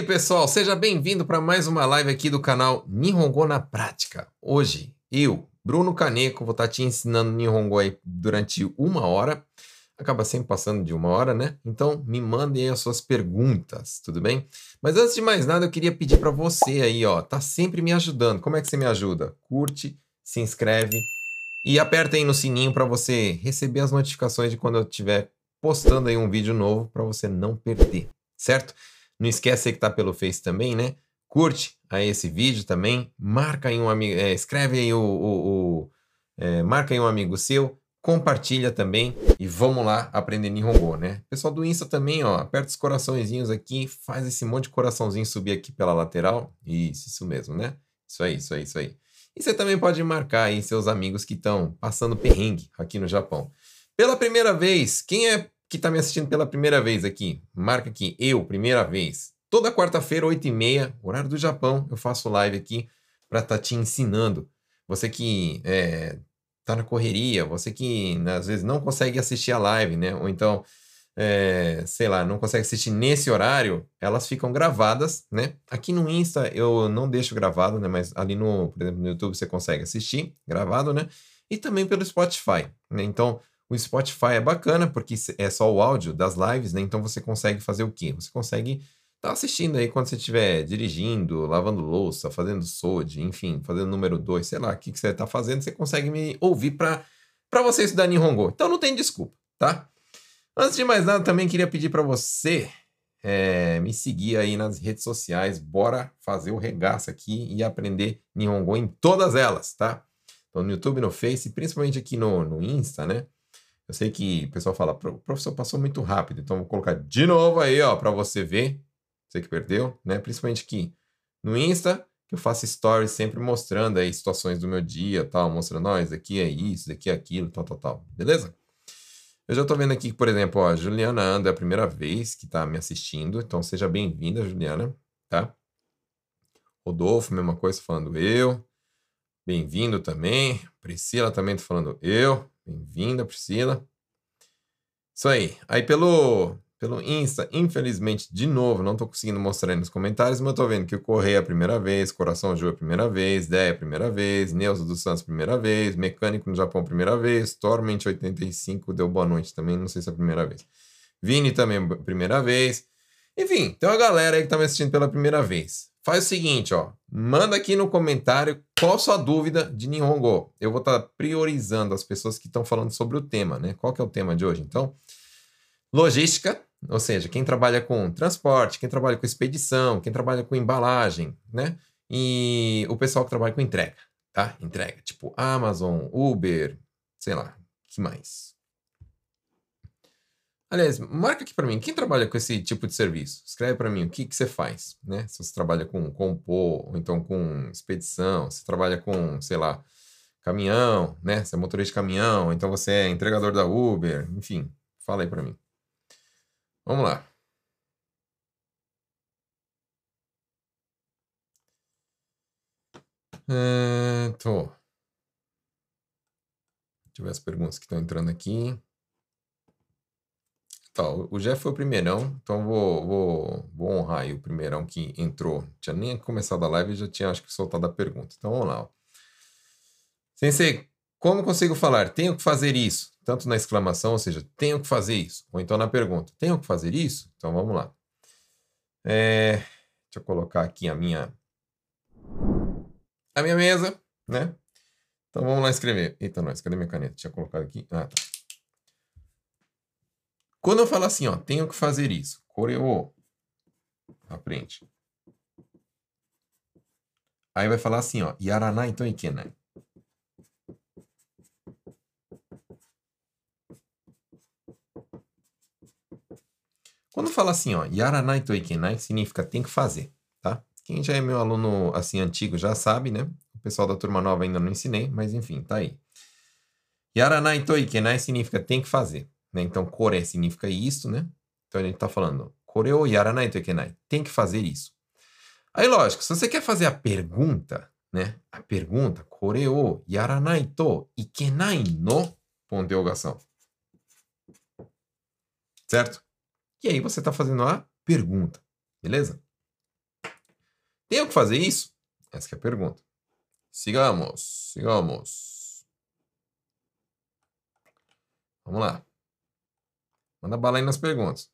Aí, pessoal, seja bem-vindo para mais uma live aqui do canal Nihongo na Prática. Hoje, eu, Bruno Kaneko, vou estar tá te ensinando Nihongo aí durante uma hora. Acaba sempre passando de uma hora, né? Então, me mandem as suas perguntas, tudo bem? Mas antes de mais nada, eu queria pedir para você aí, ó, tá sempre me ajudando. Como é que você me ajuda? Curte, se inscreve e aperta aí no sininho para você receber as notificações de quando eu estiver postando aí um vídeo novo para você não perder, certo? Não esquece que tá pelo Face também, né? Curte aí esse vídeo também, marca aí um amigo, é, escreve aí o, o, o é, marca aí um amigo seu, compartilha também e vamos lá aprender Nihongo, né? Pessoal do Insta também, ó, aperta os coraçõezinhos aqui, faz esse monte de coraçãozinho subir aqui pela lateral. Isso, isso mesmo, né? Isso aí, isso aí, isso aí. E você também pode marcar aí seus amigos que estão passando perrengue aqui no Japão. Pela primeira vez, quem é que está me assistindo pela primeira vez aqui? Marca aqui, eu, primeira vez. Toda quarta-feira, 8h30, horário do Japão, eu faço live aqui para estar tá te ensinando. Você que é, tá na correria, você que né, às vezes não consegue assistir a live, né? Ou então é, sei lá, não consegue assistir nesse horário, elas ficam gravadas, né? Aqui no Insta eu não deixo gravado, né? Mas ali no, por exemplo, no YouTube você consegue assistir gravado, né? E também pelo Spotify, né? Então, o Spotify é bacana porque é só o áudio das lives, né? Então você consegue fazer o quê? Você consegue estar tá assistindo aí quando você estiver dirigindo, lavando louça, fazendo SOD, enfim, fazendo número 2, sei lá, o que, que você está fazendo, você consegue me ouvir para você estudar Nihongo. Então não tem desculpa, tá? Antes de mais nada, também queria pedir para você é, me seguir aí nas redes sociais. Bora fazer o regaço aqui e aprender Nihongo em todas elas, tá? Então, no YouTube, no Face, principalmente aqui no, no Insta, né? Eu sei que o pessoal fala, professor passou muito rápido, então vou colocar de novo aí, ó, para você ver. Você que perdeu, né? Principalmente aqui no Insta, que eu faço stories sempre mostrando aí situações do meu dia, tal, mostrando, ó, isso aqui é isso, isso aqui é aquilo, tal, tal, tal. Beleza? Eu já estou vendo aqui, por exemplo, ó, a Juliana Anda é a primeira vez que está me assistindo, então seja bem-vinda, Juliana, tá? Rodolfo, mesma coisa, falando eu. Bem-vindo também. Priscila também está falando eu. Bem-vinda, Priscila. Isso aí. Aí pelo pelo Insta. Infelizmente, de novo, não estou conseguindo mostrar aí nos comentários, mas estou vendo que o Correia é a primeira vez, Coração Ju é a primeira vez, Déia é a primeira vez, Neuza dos Santos primeira vez, Mecânico no Japão primeira vez, Torment 85 deu boa noite também, não sei se é a primeira vez. Vini também primeira vez. Enfim, tem uma galera aí que está me assistindo pela primeira vez. Faz o seguinte, ó, manda aqui no comentário qual sua dúvida de Nihongo. Eu vou estar tá priorizando as pessoas que estão falando sobre o tema, né? Qual que é o tema de hoje? Então, logística, ou seja, quem trabalha com transporte, quem trabalha com expedição, quem trabalha com embalagem, né? E o pessoal que trabalha com entrega, tá? Entrega, tipo Amazon, Uber, sei lá, que mais? Aliás, marca aqui para mim, quem trabalha com esse tipo de serviço? Escreve para mim o que, que você faz, né? Se você trabalha com compor, ou então com expedição, se trabalha com, sei lá, caminhão, né? Você é motorista de caminhão, então você é entregador da Uber, enfim, fala aí para mim. Vamos lá. É, tô. Deixa eu ver as perguntas que estão entrando aqui. Tá, o Jeff foi o primeirão, então vou, vou, vou honrar aí o primeirão que entrou. Tinha nem começado a live e já tinha, acho que, soltado a pergunta. Então vamos lá. Sensei, como consigo falar? Tenho que fazer isso tanto na exclamação, ou seja, tenho que fazer isso, ou então na pergunta, tenho que fazer isso? Então vamos lá. É, deixa eu colocar aqui a minha a minha mesa, né? Então vamos lá escrever. Eita, nós, cadê minha caneta? Tinha colocado aqui. Ah, tá. Quando eu falo assim, ó, tenho que fazer isso, coreo, aprende. Aí vai falar assim, ó, yaranai então ikenai. Quando fala assim, ó, yaranai to ikenai, significa tem que fazer, tá? Quem já é meu aluno, assim, antigo já sabe, né? O pessoal da turma nova ainda não ensinei, mas enfim, tá aí. Yaranai to ikenai significa tem que fazer, né? Então, kore significa isso, né? Então, a gente tá falando, kore o yaranai to ikenai, tem que fazer isso. Aí, lógico, se você quer fazer a pergunta, né? A pergunta, kore o yaranai to ikenai no, ponto de interrogação. Certo? E aí você está fazendo a pergunta, beleza? Tenho que fazer isso? Essa é a pergunta. Sigamos, sigamos. Vamos lá. Manda bala aí nas perguntas.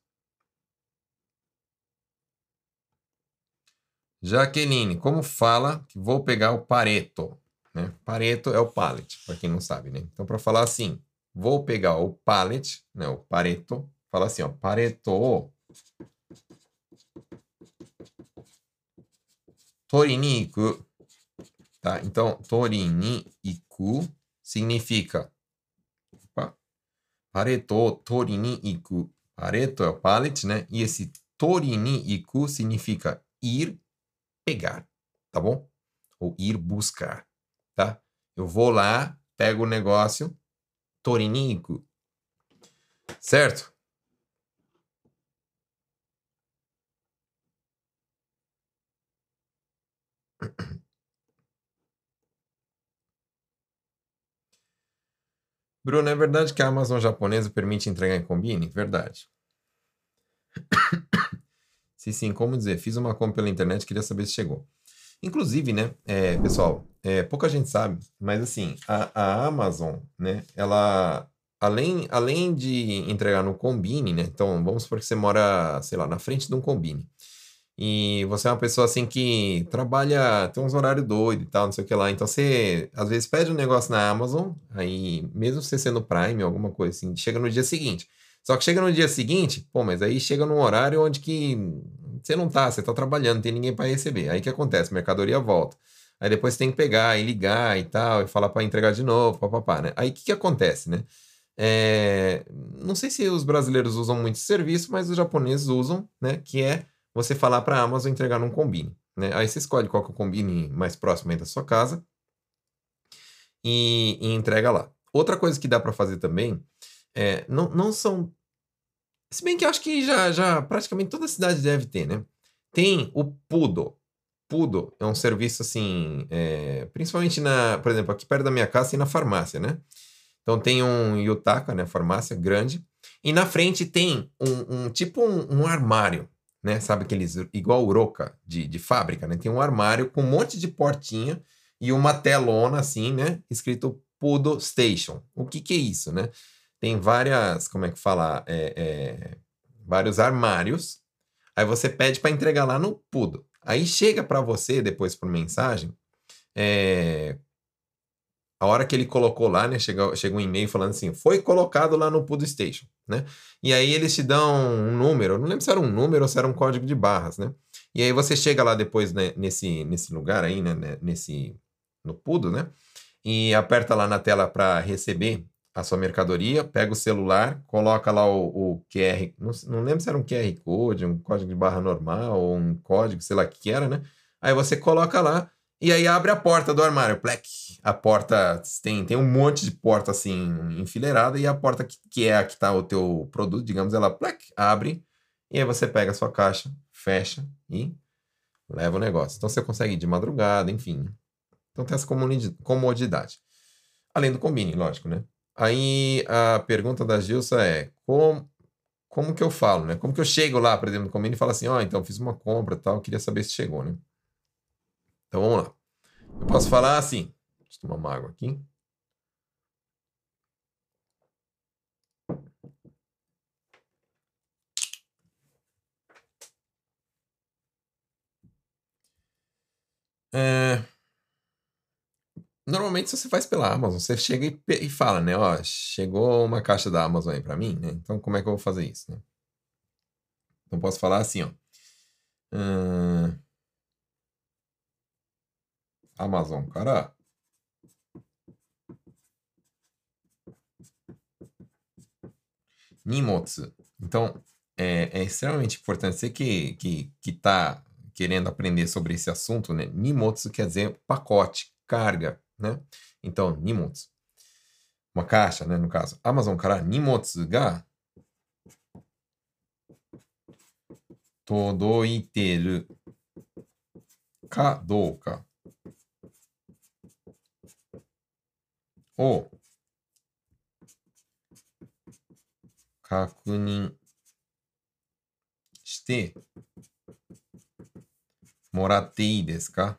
Jaqueline, como fala que vou pegar o Pareto? Né? Pareto é o pallet, para quem não sabe, né? Então, para falar assim, vou pegar o pallet, né? o Pareto, fala assim, ó, Pareto Toriniku. Tá? Então, Toriniku significa Pareto Toriniku. Pareto é o né? E esse Toriniku significa ir pegar, tá bom? Ou ir buscar, tá? Eu vou lá, pego o negócio, torinico, certo? Bruno, é verdade que a Amazon japonesa permite entregar em combine? Verdade. Se sim, como dizer? Fiz uma compra pela internet, queria saber se chegou. Inclusive, né, é, pessoal, é, pouca gente sabe, mas assim, a, a Amazon, né, ela, além, além de entregar no Combine, né, então vamos supor que você mora, sei lá, na frente de um Combine, e você é uma pessoa assim que trabalha, tem uns horários doidos e tal, não sei o que lá. Então você às vezes pede um negócio na Amazon, aí mesmo você sendo Prime, alguma coisa assim, chega no dia seguinte. Só que chega no dia seguinte, pô, mas aí chega num horário onde que você não tá, você tá trabalhando, não tem ninguém para receber. Aí que acontece? Mercadoria volta. Aí depois você tem que pegar e ligar e tal, e falar para entregar de novo, papapá, né? Aí o que, que acontece, né? É... Não sei se os brasileiros usam muito esse serviço, mas os japoneses usam, né? Que é você falar para a Amazon entregar num combine. Né? Aí você escolhe qual que é o combine mais próximo aí da sua casa e, e entrega lá. Outra coisa que dá para fazer também é, não, não são se bem que eu acho que já, já praticamente toda cidade deve ter, né? Tem o Pudo. Pudo é um serviço assim, é, principalmente na, por exemplo, aqui perto da minha casa tem na farmácia, né? Então tem um Yutaka, né? Farmácia grande. E na frente tem um, um tipo um, um, armário, né? Sabe aqueles, igual Uroca de, de fábrica, né? Tem um armário com um monte de portinha e uma telona assim, né? Escrito Pudo Station. O que que é isso, né? tem várias, como é que fala? É, é, vários armários. Aí você pede para entregar lá no Pudo. Aí chega para você depois por mensagem. É, a hora que ele colocou lá, né? Chega, chega um e-mail falando assim: foi colocado lá no Pudo Station, né? E aí eles te dão um número, não lembro se era um número ou se era um código de barras, né? E aí você chega lá depois né, nesse, nesse lugar aí, né? Nesse, no Pudo, né? E aperta lá na tela para receber a sua mercadoria, pega o celular, coloca lá o, o QR, não, não, lembro se era um QR Code, um código de barra normal, ou um código, sei lá o que era, né? Aí você coloca lá e aí abre a porta do armário. Plec. A porta tem, tem um monte de porta assim enfileirada e a porta que, que é a que está o teu produto, digamos, ela plec, abre e aí você pega a sua caixa, fecha e leva o negócio. Então você consegue ir de madrugada, enfim. Então tem essa comodidade. Além do combine, lógico, né? Aí a pergunta da Gilsa é: como, como que eu falo, né? Como que eu chego lá, por exemplo, no convênio e falo assim: ó, oh, então fiz uma compra tal, queria saber se chegou, né? Então vamos lá. Eu posso falar assim: deixa eu tomar uma água aqui. É. Normalmente você faz pela Amazon, você chega e, e fala, né? Ó, chegou uma caixa da Amazon aí para mim, né? Então como é que eu vou fazer isso, né? Então posso falar assim, ó. Amazon, cara. Nimotsu. Então, é, é, extremamente importante. Você que, que, que tá querendo aprender sobre esse assunto, né? Nimotsu quer dizer pacote, carga, né? Então, nimotsu. Uma caixa, né, no caso. Amazon から荷物が届いてるかどうか を確認して moratei desu ka?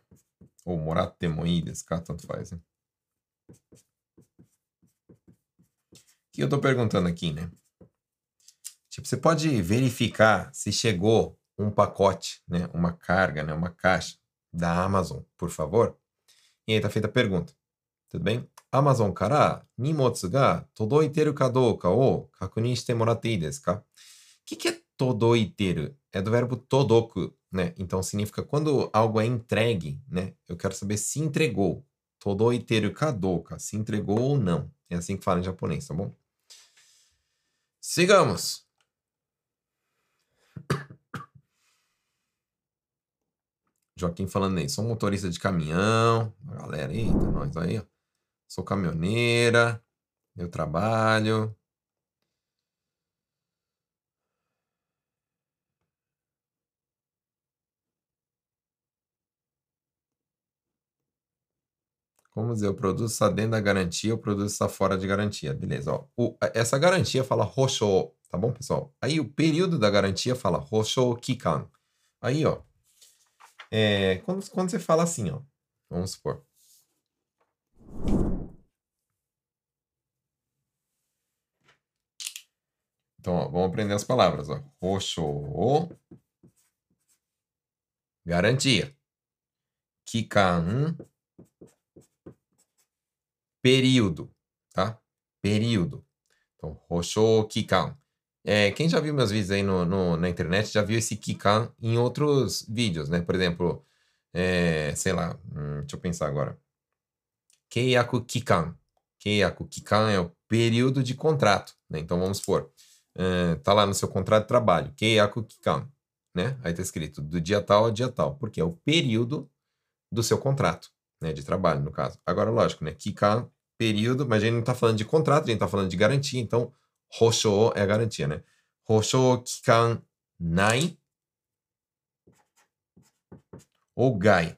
Ou moratte mo ii desu ka? Tanto faz, né? O que eu tô perguntando aqui, né? Tipo, você pode verificar se chegou um pacote, né? Uma carga, né? Uma caixa da Amazon, por favor? E aí tá feita a pergunta. Tudo bem? Amazon から荷物が届いてるかどうかを確認してもらっていいですか O que, que é 届いてる? É do verbo todoku, né? Então significa quando algo é entregue, né? Eu quero saber se entregou. Todoiteru kadoka, se entregou ou não. É assim que fala em japonês, tá bom? Sigamos. Joaquim falando aí, sou motorista de caminhão. A galera, eita, nós aí, ó. Sou caminhoneira, eu trabalho. Vamos dizer, o produto está dentro da garantia, o produto está fora de garantia. Beleza, ó. O, essa garantia fala Hosho, tá bom, pessoal? Aí o período da garantia fala Hosho Kikan. Aí, ó. É, quando, quando você fala assim, ó. Vamos supor. Então, ó, vamos aprender as palavras, ó. Garantia. Kikan, período, tá? Período. Então, Hosho Kikan. É, quem já viu meus vídeos aí no, no, na internet já viu esse Kikan em outros vídeos, né? Por exemplo, é, sei lá, hum, deixa eu pensar agora. Keiyaku Kikan. Keiyaku Kikan é o período de contrato, né? Então, vamos supor, é, tá lá no seu contrato de trabalho, Keiyaku Kikan, né? Aí tá escrito do dia tal a dia tal, porque é o período do seu contrato né, de trabalho, no caso. Agora, lógico, né, Kikan, período, mas a gente não está falando de contrato, a gente está falando de garantia, então, Hosho é a garantia, né? Hosho Kikan Nai ou Gai.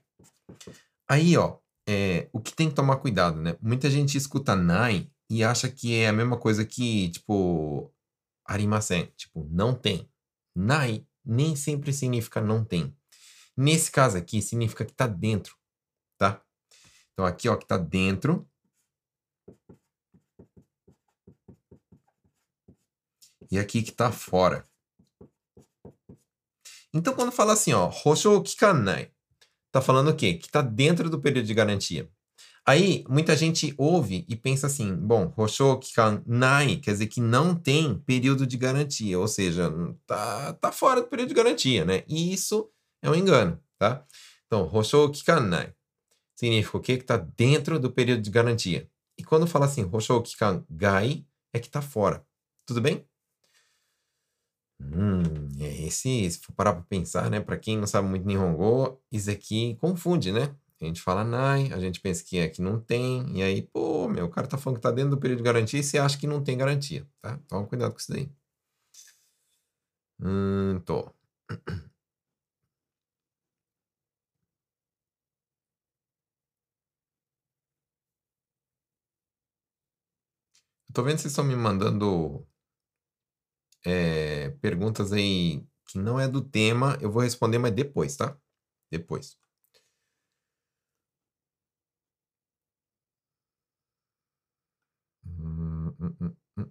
Aí, ó, é, o que tem que tomar cuidado, né? Muita gente escuta Nai e acha que é a mesma coisa que, tipo, arimasen, tipo, não tem. Nai nem sempre significa não tem. Nesse caso aqui, significa que está dentro, tá? Então, aqui, ó, que está dentro. E aqui que está fora. Então, quando fala assim, ó, Hosho Kikanai, tá falando o quê? Que está dentro do período de garantia. Aí, muita gente ouve e pensa assim, bom, Hosho Kikanai quer dizer que não tem período de garantia, ou seja, tá, tá fora do período de garantia, né? E isso é um engano, tá? Então, Hosho Kikanai significa o quê? Que está dentro do período de garantia. E quando fala assim, Hoshou Kikan Gai, é que está fora. Tudo bem? Hum, é esse, se for parar para pensar, né? Para quem não sabe muito Nihongo, isso aqui confunde, né? A gente fala Nai, a gente pensa que é que não tem, e aí, pô, meu, o cara tá falando que tá dentro do período de garantia e você acha que não tem garantia, tá? Toma cuidado com isso daí. Hum, tô. Eu tô vendo que vocês estão me mandando é, perguntas aí que não é do tema. Eu vou responder, mas depois, tá? Depois. Hum,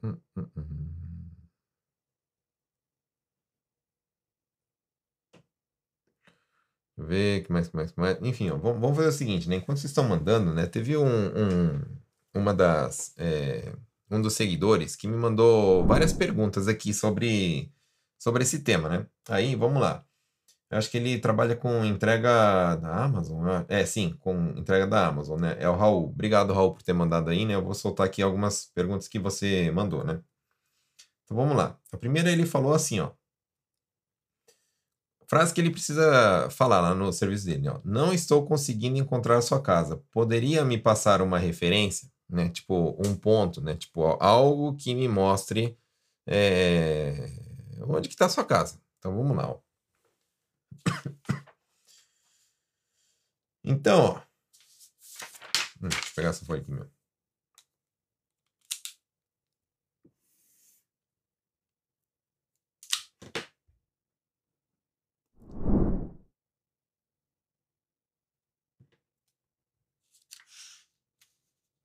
hum, hum, ver, que mais, que mais, que mais. Enfim, ó, vamos, vamos fazer o seguinte, né? Enquanto vocês estão mandando, né? Teve um, um uma das... É, um dos seguidores que me mandou várias perguntas aqui sobre, sobre esse tema, né? Aí, vamos lá. Eu acho que ele trabalha com entrega da Amazon. Né? É, sim, com entrega da Amazon, né? É o Raul. Obrigado, Raul, por ter mandado aí, né? Eu vou soltar aqui algumas perguntas que você mandou, né? Então vamos lá. A primeira ele falou assim, ó. Frase que ele precisa falar lá no serviço dele, ó. Não estou conseguindo encontrar a sua casa. Poderia me passar uma referência? né? Tipo, um ponto, né? Tipo, algo que me mostre é, onde que está a sua casa. Então, vamos lá, ó. Então, ó. Hum, deixa eu pegar essa folha aqui mesmo.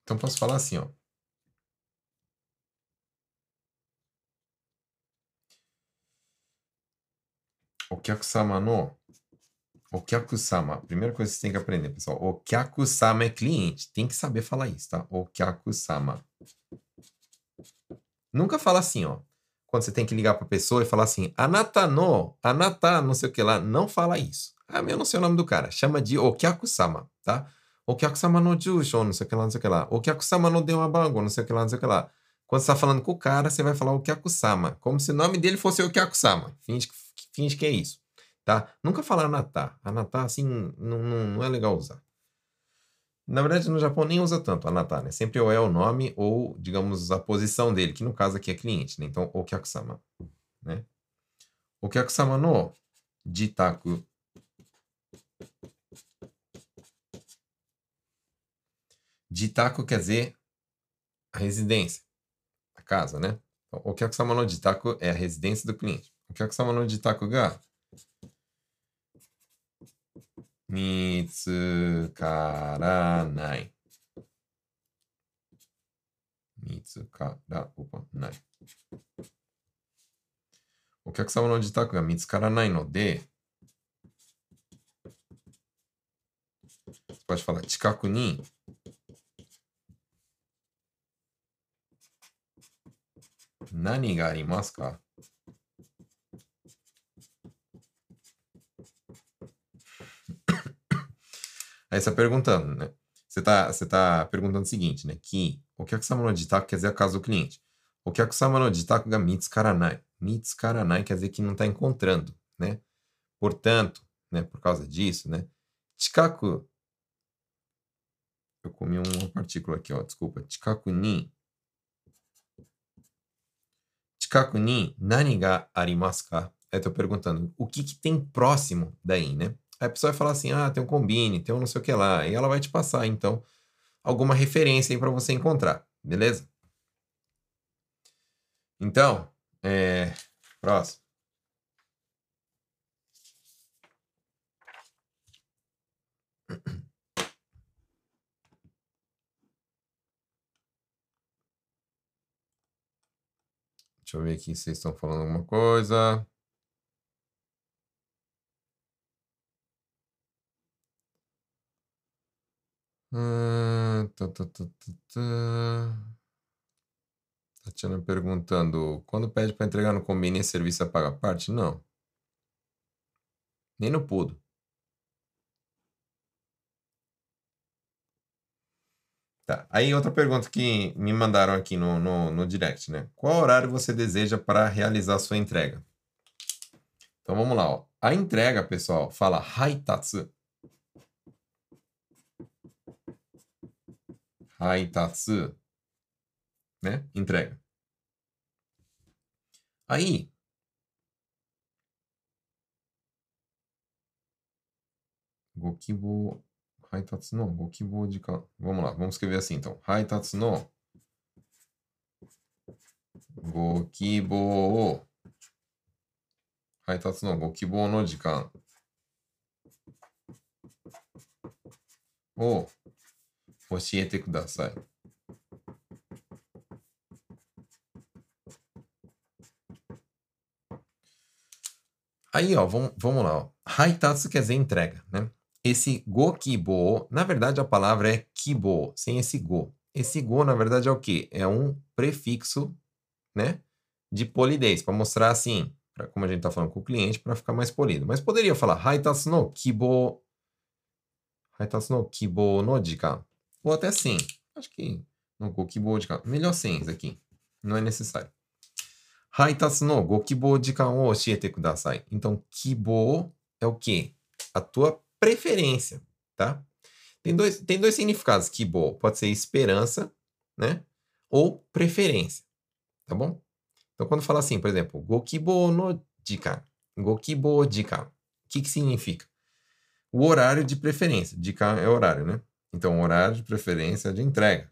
Então posso falar assim, ó. Okyaku-sama no Okyaku-sama. Primeira coisa que você tem que aprender, pessoal. Okyaku-sama é cliente. Tem que saber falar isso, tá? Okyaku-sama. Nunca fala assim, ó. Quando você tem que ligar para a pessoa e falar assim, anata no, anata não sei o que lá. Não fala isso. Ah, eu não sei o nome do cara. Chama de Okyaku-sama, tá? Okyaku-sama no jusho, não sei o que lá, não sei o que lá. Okyaku-sama no bango, não sei o que lá, não sei o que lá. Quando você está falando com o cara, você vai falar Okyaku-sama. Como se o nome dele fosse Okyaku-sama. Finge, finge que é isso tá? Nunca falar anatá. Anatá, assim, não, não, não é legal usar. Na verdade, no Japão nem usa tanto anatá, né? Sempre ou é o nome ou, digamos, a posição dele, que no caso aqui é cliente, né? Então, okyaku-sama, né? Okyaku-sama no jitaku. Jitaku quer dizer a residência, a casa, né? Então, okyaku-sama no jitaku é a residência do cliente. Okyaku-sama no jitaku ga 見つからない。見つからない。お客様の自宅が見つからないので、近くに何がありますか？Aí você está perguntando, né? Você está você tá perguntando o seguinte, né? Que o que sama no jitaku quer dizer a casa do cliente. O que sama no jitaku ga mitsukaranai. Mitsukaranai quer dizer que não está encontrando, né? Portanto, né, por causa disso, né? Chikaku eu comi uma partícula aqui, ó, desculpa. Chikaku ni Chikaku ni nani ga arimasu ka? Eu tô perguntando, o que que tem próximo daí, né? Aí a pessoa vai falar assim: ah, tem um combine, tem um não sei o que lá. E ela vai te passar, então, alguma referência aí para você encontrar, beleza? Então, é... próximo. Deixa eu ver aqui se vocês estão falando alguma coisa. Tá, tá, tá, tá, tá. Tatiana perguntando: quando pede para entregar no esse serviço é paga parte? Não. Nem no Pudo. Tá. Aí outra pergunta que me mandaram aqui no, no, no direct, né? Qual horário você deseja para realizar a sua entrega? Então vamos lá, ó. A entrega, pessoal, fala haitatsu. Haitatsu, né? Entrega. Aí, Gokibou, Haitatsu no Gokibou de Vamos lá, vamos escrever assim então. Haitatsu no Gokibou. Haitatsu no Gokibou no jikan. O 教えてください。Aí, ó, vamos, vamos lá. Ó. Haitatsu quer dizer entrega, né? Esse go kibo, na verdade a palavra é kibo, sem esse go. Esse go, na verdade, é o quê? É um prefixo, né? De polidez, para mostrar assim, pra, como a gente está falando com o cliente, para ficar mais polido. Mas poderia falar Haitatsu no kibo. Haitatsu no kibo no jikan. Ou até sem. Acho que no Gokibo de Melhor sem isso aqui. Não é necessário. Haitatsu no Gokibo jikan o oshiete kudasai. Então, kibo é o quê? A tua preferência, tá? Tem dois, tem dois significados. Kibo pode ser esperança, né? Ou preferência, tá bom? Então, quando fala assim, por exemplo, Gokibo no jikan. Gokibo jikan. O que que significa? O horário de preferência. Jikan é horário, né? Então, horário de preferência de entrega.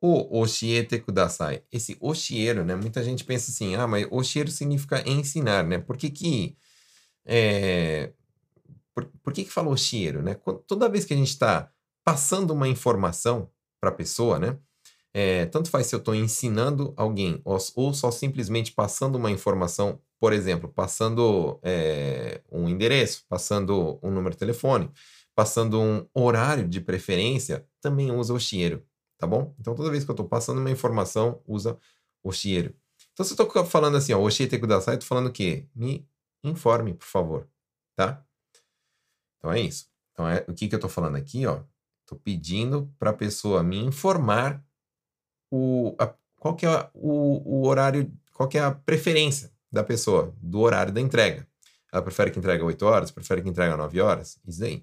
O oshiete kudasai. Esse oshieiro, né? Muita gente pensa assim, ah, mas oshieiro significa ensinar, né? Por que que... É... Por, por que que fala oshieiro, né? Toda vez que a gente está passando uma informação para a pessoa, né? É, tanto faz se eu estou ensinando alguém ou, ou, só simplesmente passando uma informação, por exemplo, passando é, um endereço, passando um número de telefone, passando um horário de preferência, também usa o cheiro, tá bom? Então toda vez que eu estou passando uma informação, usa o cheiro. Então se eu estou falando assim, ó, o shiete kudasai, eu estou falando o quê? Me informe, por favor, tá? Então é isso. Então é o que, que eu estou falando aqui, ó? Estou pedindo para a pessoa me informar o, a, qual que é o, o horário, qual que é a preferência da pessoa, do horário da entrega. Ela prefere que entregue 8 horas, prefere que entregue 9 horas? Isso aí.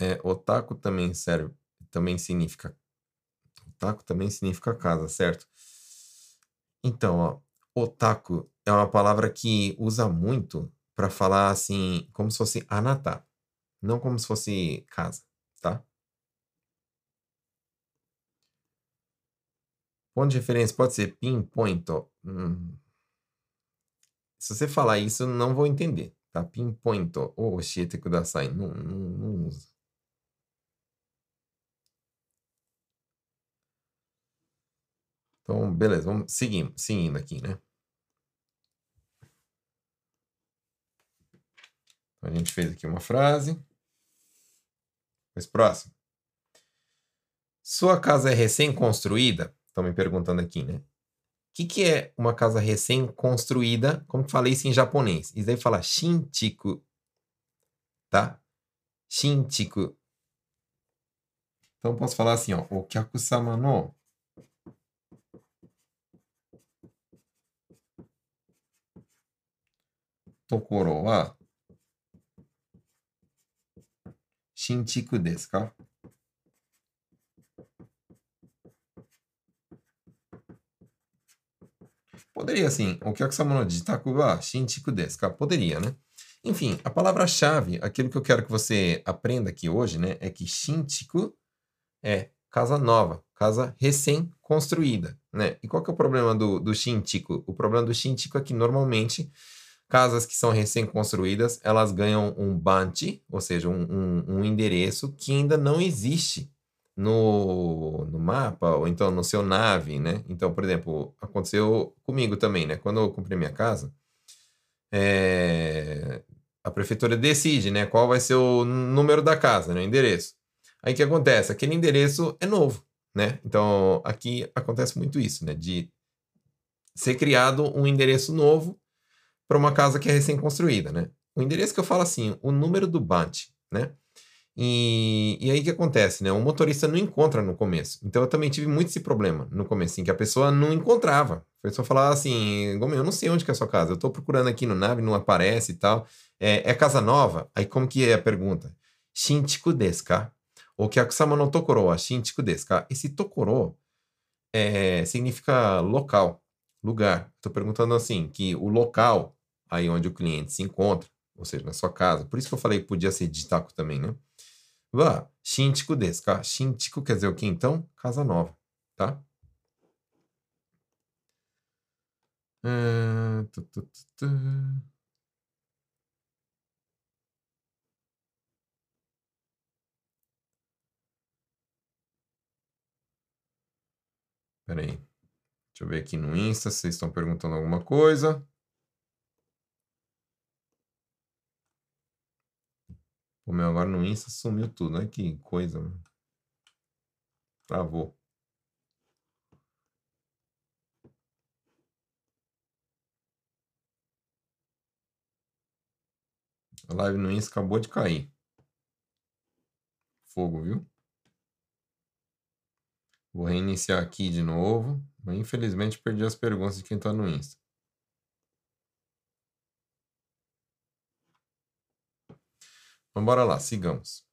É, otaku também serve, também significa. Otaku também significa casa, certo? Então, ó, otaku é uma palavra que usa muito para falar assim, como se fosse anata, não como se fosse casa, tá? Ponto de referência pode ser pinpoint. Hum. Se você falar isso, não vou entender, tá? Pinpoint ou oshite kudasai. Não, não, não usa. Então, beleza, vamos seguindo, seguindo aqui, né? Então, a gente fez aqui uma frase. Pois próximo. Sua casa é recém-construída? Estão me perguntando aqui, né? que, que é uma casa recém-construída? Como falei isso em japonês? Isso aí fala shintiku, tá? Shintiku. Então posso falar assim, ó, o kyakusama no tokoro wa shintiku desu ka? Poderia sim. O Kyakusama no Jitaku wa Shinchiku desu ka? Poderia, né? Enfim, a palavra-chave, aquilo que eu quero que você aprenda aqui hoje, né, é que Shinchiku é casa nova, casa recém-construída, né? E qual que é o problema do, do Shinchiku? O problema do Shinchiku é que normalmente Casas que são recém-construídas, elas ganham um banchi, ou seja, um, um, um, endereço que ainda não existe no, no mapa, ou então no seu nave, né? Então, por exemplo, aconteceu comigo também, né? Quando eu comprei minha casa, é... a prefeitura decide, né? Qual vai ser o número da casa, né? O endereço. Aí o que acontece? Aquele endereço é novo, né? Então, aqui acontece muito isso, né? De ser criado um endereço novo para uma casa que é recém-construída, né? O endereço que eu falo assim, o número do BANT, né? E, e aí o que acontece, né? O motorista não encontra no começo. Então eu também tive muito esse problema no começo, em que a pessoa não encontrava. A pessoa falava assim, eu não sei onde que é a sua casa, eu estou procurando aqui no nave, não aparece e tal. É, é, casa nova? Aí como que é a pergunta? Shinchiku desu ka? O kyakusama no tokoro wa desu? Esse tokoro é, significa local, lugar. Estou perguntando assim, que o local aí onde o cliente se encontra, ou seja, na sua casa. Por isso que eu falei que podia ser de taco também, né? Wa, shinchiku desu ka? Shinchiku quer dizer o que então? Casa nova, tá? Tu, tu, tu, Peraí. Deixa eu ver aqui no Insta se vocês estão perguntando alguma coisa. O meu agora no Insta sumiu tudo, né? Que coisa. Mano. Travou. A live no Insta acabou de cair. Fogo, viu? Vou reiniciar aqui de novo. Mas infelizmente perdi as perguntas de quem está no Insta. Vamos embora lá, sigamos.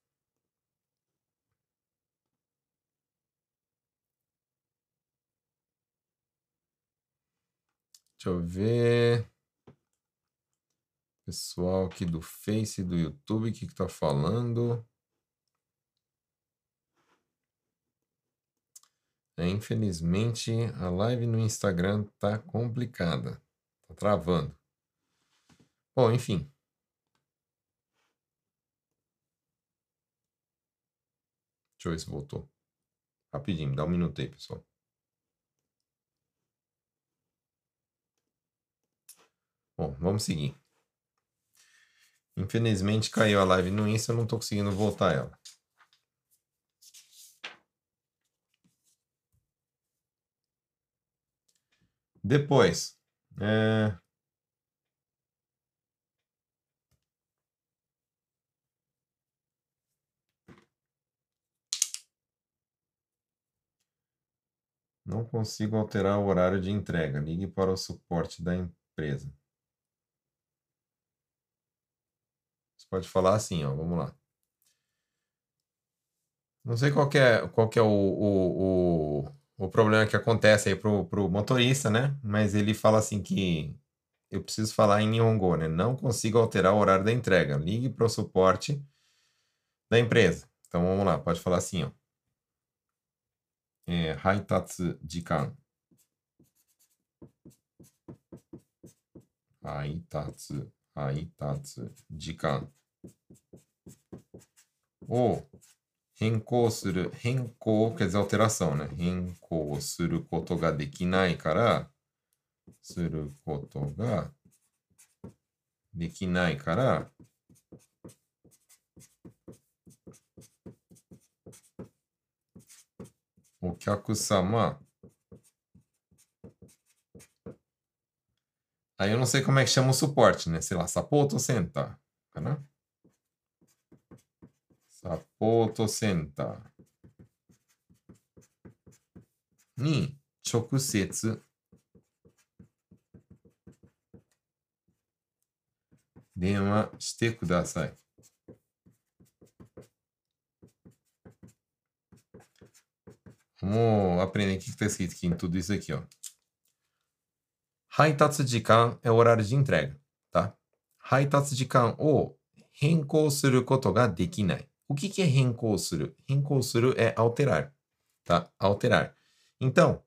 Deixa eu ver. Pessoal aqui do Face, do YouTube, o que está falando? É, infelizmente, a live no Instagram tá complicada. Tá travando. Bom, enfim. Deixa eu ver se voltou. Rapidinho, dá um minuto aí, pessoal. Bom, vamos seguir. Infelizmente caiu a live no Insta, eu não estou conseguindo voltar ela. Depois, é... Não consigo alterar o horário de entrega. Ligue para o suporte da empresa. Você pode falar assim, ó. Vamos lá. Não sei qual é, qual é o, o, o, o problema que acontece aí pro, pro motorista, né? Mas ele fala assim que eu preciso falar em Nihongo, né? Não consigo alterar o horário da entrega. Ligue para o suporte da empresa. Então vamos lá, pode falar assim, ó. É, 配達時間配達配達時間を変更する、変更、quer dizer alteração, né? 変更することができないから、することができないから、お客様。Aí eu não sei como é que chama o suporte, né? Sei lá, Sapoto Center. Né? Sapoto Center. Ni 直接電話してください。Vamos aprender o que está escrito aqui em tudo isso aqui, ó. Haitatsu jikan é o horário de entrega, tá? Haitatsu jikan o renkou suru koto ga dekinai. O que, que é renkou suru? Renkou suru é alterar, tá? Alterar. Então,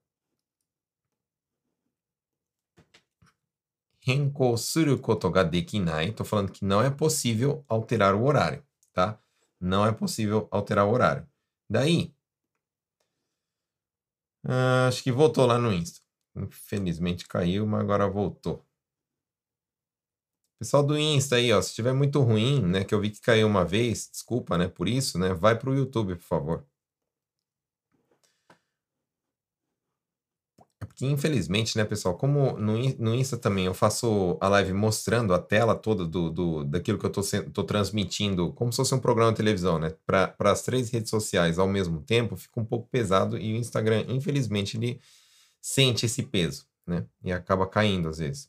renkou suru koto ga dekinai, tô falando que não é possível alterar o horário, tá? Não é possível alterar o horário. Daí, ah, acho que voltou lá no Insta. Infelizmente caiu, mas agora voltou. Pessoal do Insta aí, ó, se estiver muito ruim, né, que eu vi que caiu uma vez, desculpa, né, por isso, né, vai pro YouTube, por favor. Porque infelizmente, né, pessoal, como no, no Insta também eu faço a live mostrando a tela toda do, do daquilo que eu tô, tô transmitindo, como se fosse um programa de televisão, né, para as três redes sociais ao mesmo tempo, fica um pouco pesado e o Instagram, infelizmente, ele sente esse peso, né, e acaba caindo às vezes.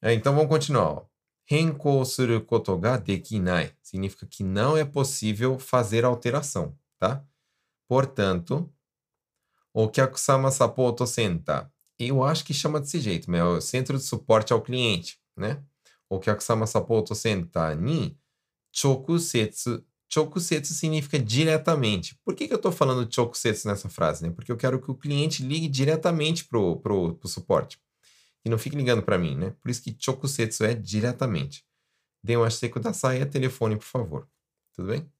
É, então vamos continuar. Ó. Renkou suru koto ga dekinai significa que não é possível fazer alteração, tá? Portanto, o Kyakusama Sapoto Center. Eu acho que chama desse jeito, mas é o Centro de Suporte ao Cliente, né? O Kyakusama Sapoto Center ni chokusetsu. Chokusetsu significa diretamente. Por que, que eu estou falando chokusetsu nessa frase? Né? Porque eu quero que o cliente ligue diretamente pro, pro, pro suporte. E não fique ligando para mim, né? Por isso que chokusetsu é diretamente. Dê um da kudasai é telefone, por favor. Tudo bem?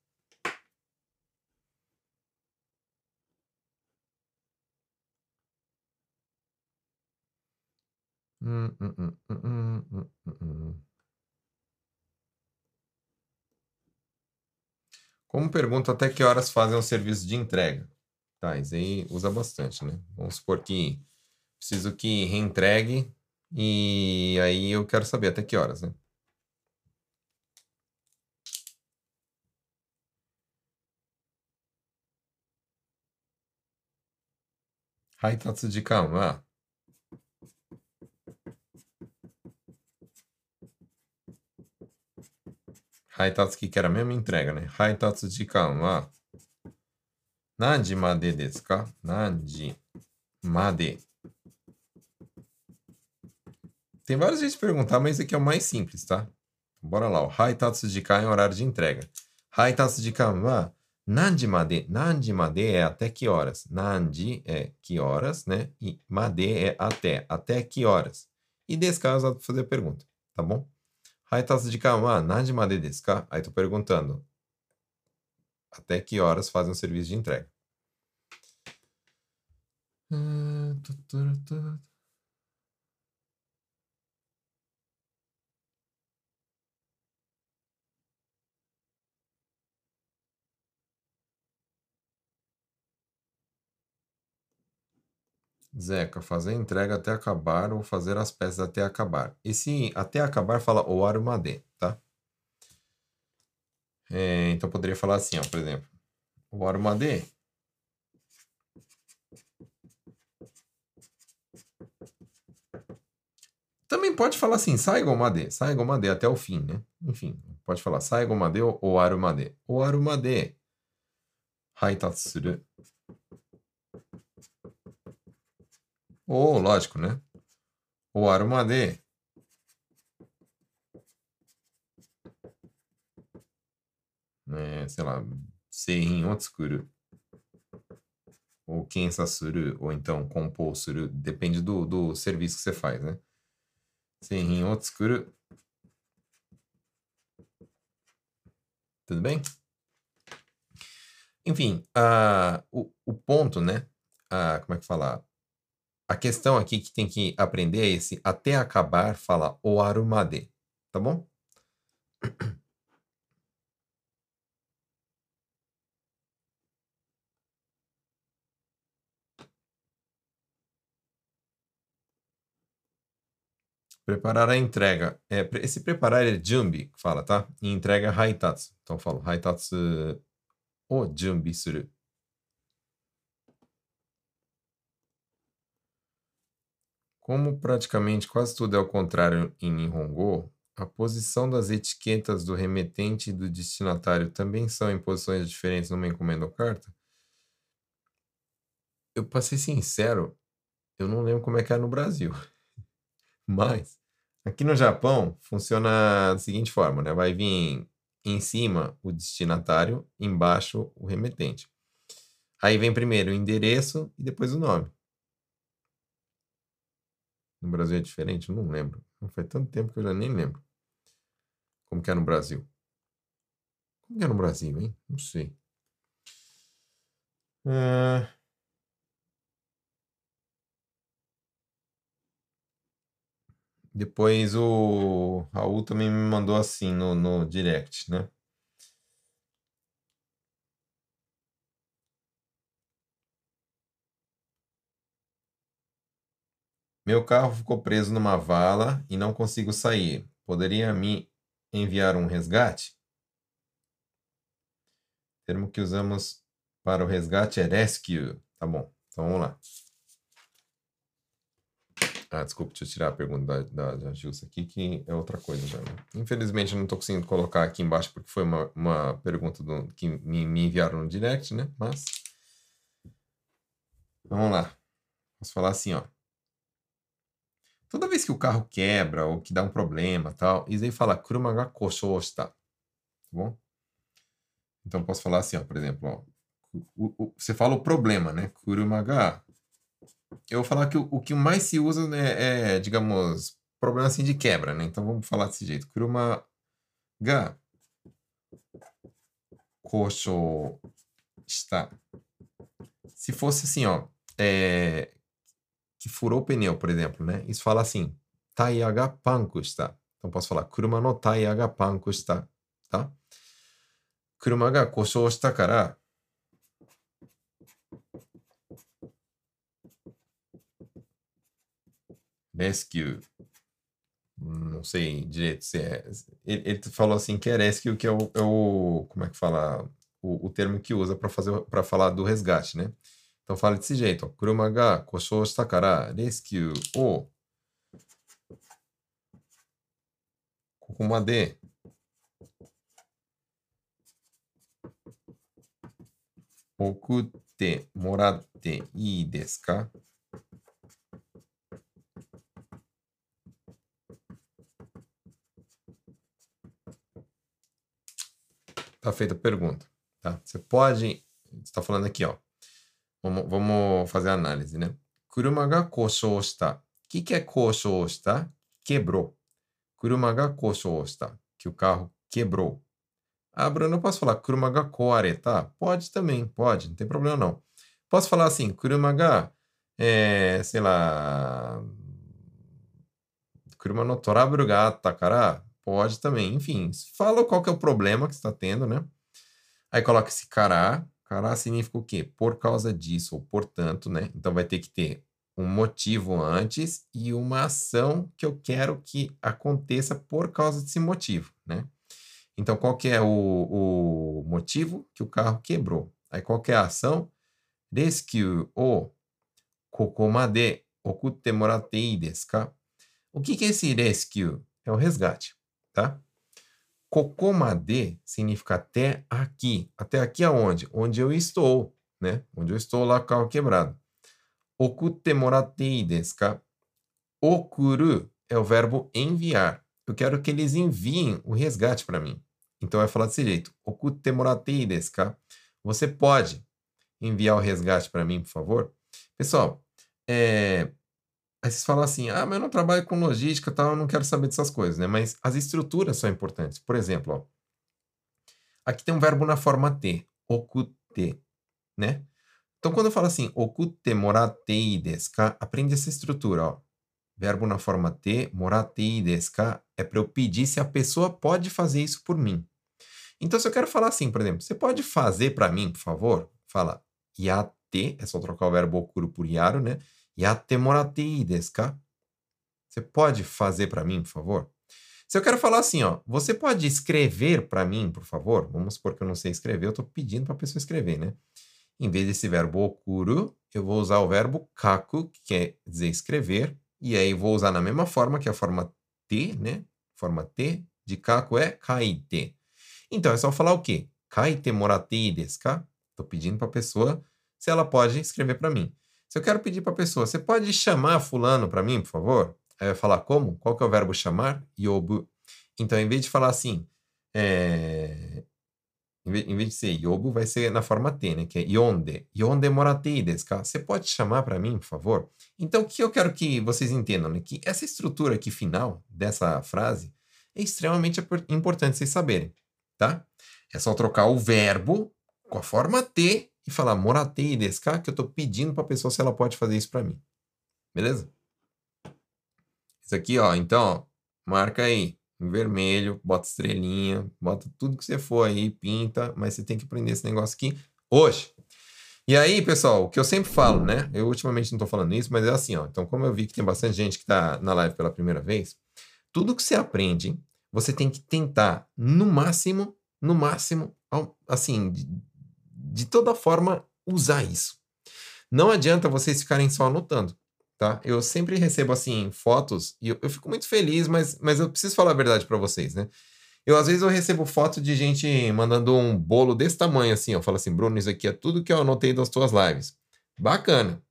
Hum, hum, hum, Como pergunta até que horas fazem o serviço de entrega? Tá, isso aí usa bastante, né? Vamos supor que preciso que reentregue e aí eu quero saber até que horas, né? Haitatsu jikan 配達機キャラメモentrega ね。配達時間は何時までですか何時まで Tem vários jeitos de perguntar, mas esse aqui é o mais simples, tá? Bora lá. Haitatsu jikan é horário de entrega. Haitatsu jikan wa nanji made. Nanji made é até que horas. Nanji é que horas, né? E made é até. Até que horas. E desse caso, eu vou fazer a pergunta, tá bom? Haitatsu jikan wa nanji made desu ka? Aí tô perguntando. Até que horas fazem o serviço de entrega? Zeca, fazer entrega até acabar ou fazer as peças até acabar. Esse até acabar fala o arumade, tá? É, então poderia falar assim, ó, por exemplo. O arumade Também pode falar assim, saigomade, saigomade até o fim, né? Enfim, pode falar saigomade ou arumade. O arumade haitatsu. ou, lógico, né? O aroma de né, sei lá, serrin otsukuru, ou kensasuru, ou então compulsuru, depende do, do serviço que você faz, né? Serrin otsukuru. Tudo bem? Enfim, uh, o, o ponto, né? Uh, como é que falar? A questão aqui que tem que aprender é esse até acabar, fala o arumade, tá bom? Preparar a entrega. É, esse preparar é jumbi, fala, tá? E entrega é haitatsu. Então eu falo haitatsu o jumbi suru. Como praticamente quase tudo é ao contrário em Nihongo, a posição das etiquetas do remetente e do destinatário também são em posições diferentes numa encomenda ou carta? Eu, para ser sincero, eu não lembro como é que é no Brasil. Mas aqui no Japão funciona da seguinte forma, né? Vai vir em cima o destinatário, embaixo o remetente. Aí vem primeiro o endereço e depois o nome. No Brasil é diferente? Não lembro. Não faz tanto tempo que eu já nem lembro. Como que é no Brasil? Como que é no Brasil, hein? Não sei. Uh... Depois o Raul também me mandou assim no, no direct, né? Meu carro ficou preso numa vala e não consigo sair. Poderia me enviar um resgate? O termo que usamos para o resgate é rescue. Tá bom, então vamos lá. Ah, desculpa, deixa eu tirar a pergunta da, da, da aqui, que é outra coisa já. Né? Infelizmente, eu não estou conseguindo colocar aqui embaixo, porque foi uma, uma pergunta do, que me, me enviaram no direct, né? Mas. Vamos lá. Posso falar assim, ó. Toda vez que o carro quebra ou que dá um problema tal, isso aí fala kuruma ga. Tá bom? Então, posso falar assim, ó, por exemplo, ó. O, o, você fala o problema, né? Kuruma eu vou falar que o, o que mais se usa né, é, digamos, problema assim de quebra, né? Então vamos falar desse jeito. Kuruma ga. Se fosse assim, ó, é, que furou o pneu, por exemplo, né? Isso fala assim, taia ga. Então posso falar, kuruma no taia ga panku está, tá? Kuruma ga koshou está kara rescue. Não sei direito se é. Ele, ele falou assim que é rescue, que é o, é o como é que fala? O, o termo que usa para fazer para falar do resgate, né? Então fala desse jeito, ó. Kuruma ga koshou shita kara rescue o kokuma de okutte moratte ii desu ka? Tá feita a pergunta. Tá? Você pode. está falando aqui, ó. Vamos, vamos fazer a análise, né? Kuruma ga koshou shita. O que, que é koshou shita? Quebrou. kuruma ga koshou shita, que o carro quebrou. Ah, Bruno, eu posso falar kuruma ga koareta? Pode também, pode, não tem problema não. Posso falar assim, kuruma ga, é, sei lá, kuruma no torabu ga atta Pode também, enfim, fala qual que é o problema que está tendo, né? Aí coloca esse cará, cará significa o quê? Por causa disso, ou portanto, né? Então vai ter que ter um motivo antes e uma ação que eu quero que aconteça por causa desse motivo, né? Então, qual que é o, o motivo? Que o carro quebrou. Aí, qual que é a ação? Rescue o kokomade okutte ka? O que, que é esse rescue? É o resgate, tá? Kokomade significa até aqui. Até aqui aonde? Onde eu estou, né? Onde eu estou lá com o carro quebrado. Okutte moratte ii desu ka? Okuru é o verbo enviar. Eu quero que eles enviem o resgate para mim. Então vai falar desse jeito. Okutte moratte desu ka? Você pode enviar o resgate para mim, por favor? Pessoal, é... aí vocês falam assim, ah, mas eu não trabalho com logística tal, eu não quero saber dessas coisas, né? Mas as estruturas são importantes. Por exemplo, ó, aqui tem um verbo na forma T, okutte, né? Então, quando eu falo assim, okutte moratte desu? Aprende essa estrutura, ó. Verbo na forma T, moratte desu? É para eu pedir se a pessoa pode fazer isso por mim. Então, se eu quero falar assim, por exemplo, você pode fazer para mim, por favor? Fala, yate, é só trocar o verbo okuru por yaru, né? Moratte desu ka? Você pode fazer para mim, por favor? Se eu quero falar assim, ó, você pode escrever para mim, por favor? Vamos supor que eu não sei escrever, eu estou pedindo para a pessoa escrever, né? Em vez desse verbo okuru, eu vou usar o verbo kaku, que quer dizer escrever, e aí vou usar na mesma forma, que a forma T, né? Forma T de kaku é kaite. Então, é só falar o quê? Kaite moratte desu ka? Estou pedindo para a pessoa se ela pode escrever para mim. Se eu quero pedir para a pessoa, você pode chamar fulano para mim, por favor? Aí vai falar como? Qual que é o verbo chamar? Yobu. Então, em vez de falar assim, é... em, vez, de ser yobu, vai ser na forma T, né? Que é yonde. Yonde ka? Você pode chamar para mim, por favor? Então, o que eu quero que vocês entendam, né? Que essa estrutura aqui final dessa frase é extremamente importante vocês saberem tá? É só trocar o verbo com a forma T e falar moratei desu ka, que eu estou pedindo para a pessoa se ela pode fazer isso para mim. Beleza? Isso aqui, ó, então, ó, marca aí em vermelho, bota estrelinha, bota tudo que você for aí, pinta, mas você tem que aprender esse negócio aqui hoje. E aí, pessoal, o que eu sempre falo, né? Eu ultimamente não estou falando isso, mas é assim, ó. Então, como eu vi que tem bastante gente que está na live pela primeira vez, tudo que você aprende você tem que tentar, no máximo, no máximo, assim, de, toda forma, usar isso. Não adianta vocês ficarem só anotando, tá? Eu sempre recebo, assim, fotos e eu, eu fico muito feliz, mas, mas eu preciso falar a verdade para vocês, né? Eu, às vezes, eu recebo foto de gente mandando um bolo desse tamanho, assim, eu falo assim, Bruno, isso aqui é tudo que eu anotei das tuas lives. Bacana.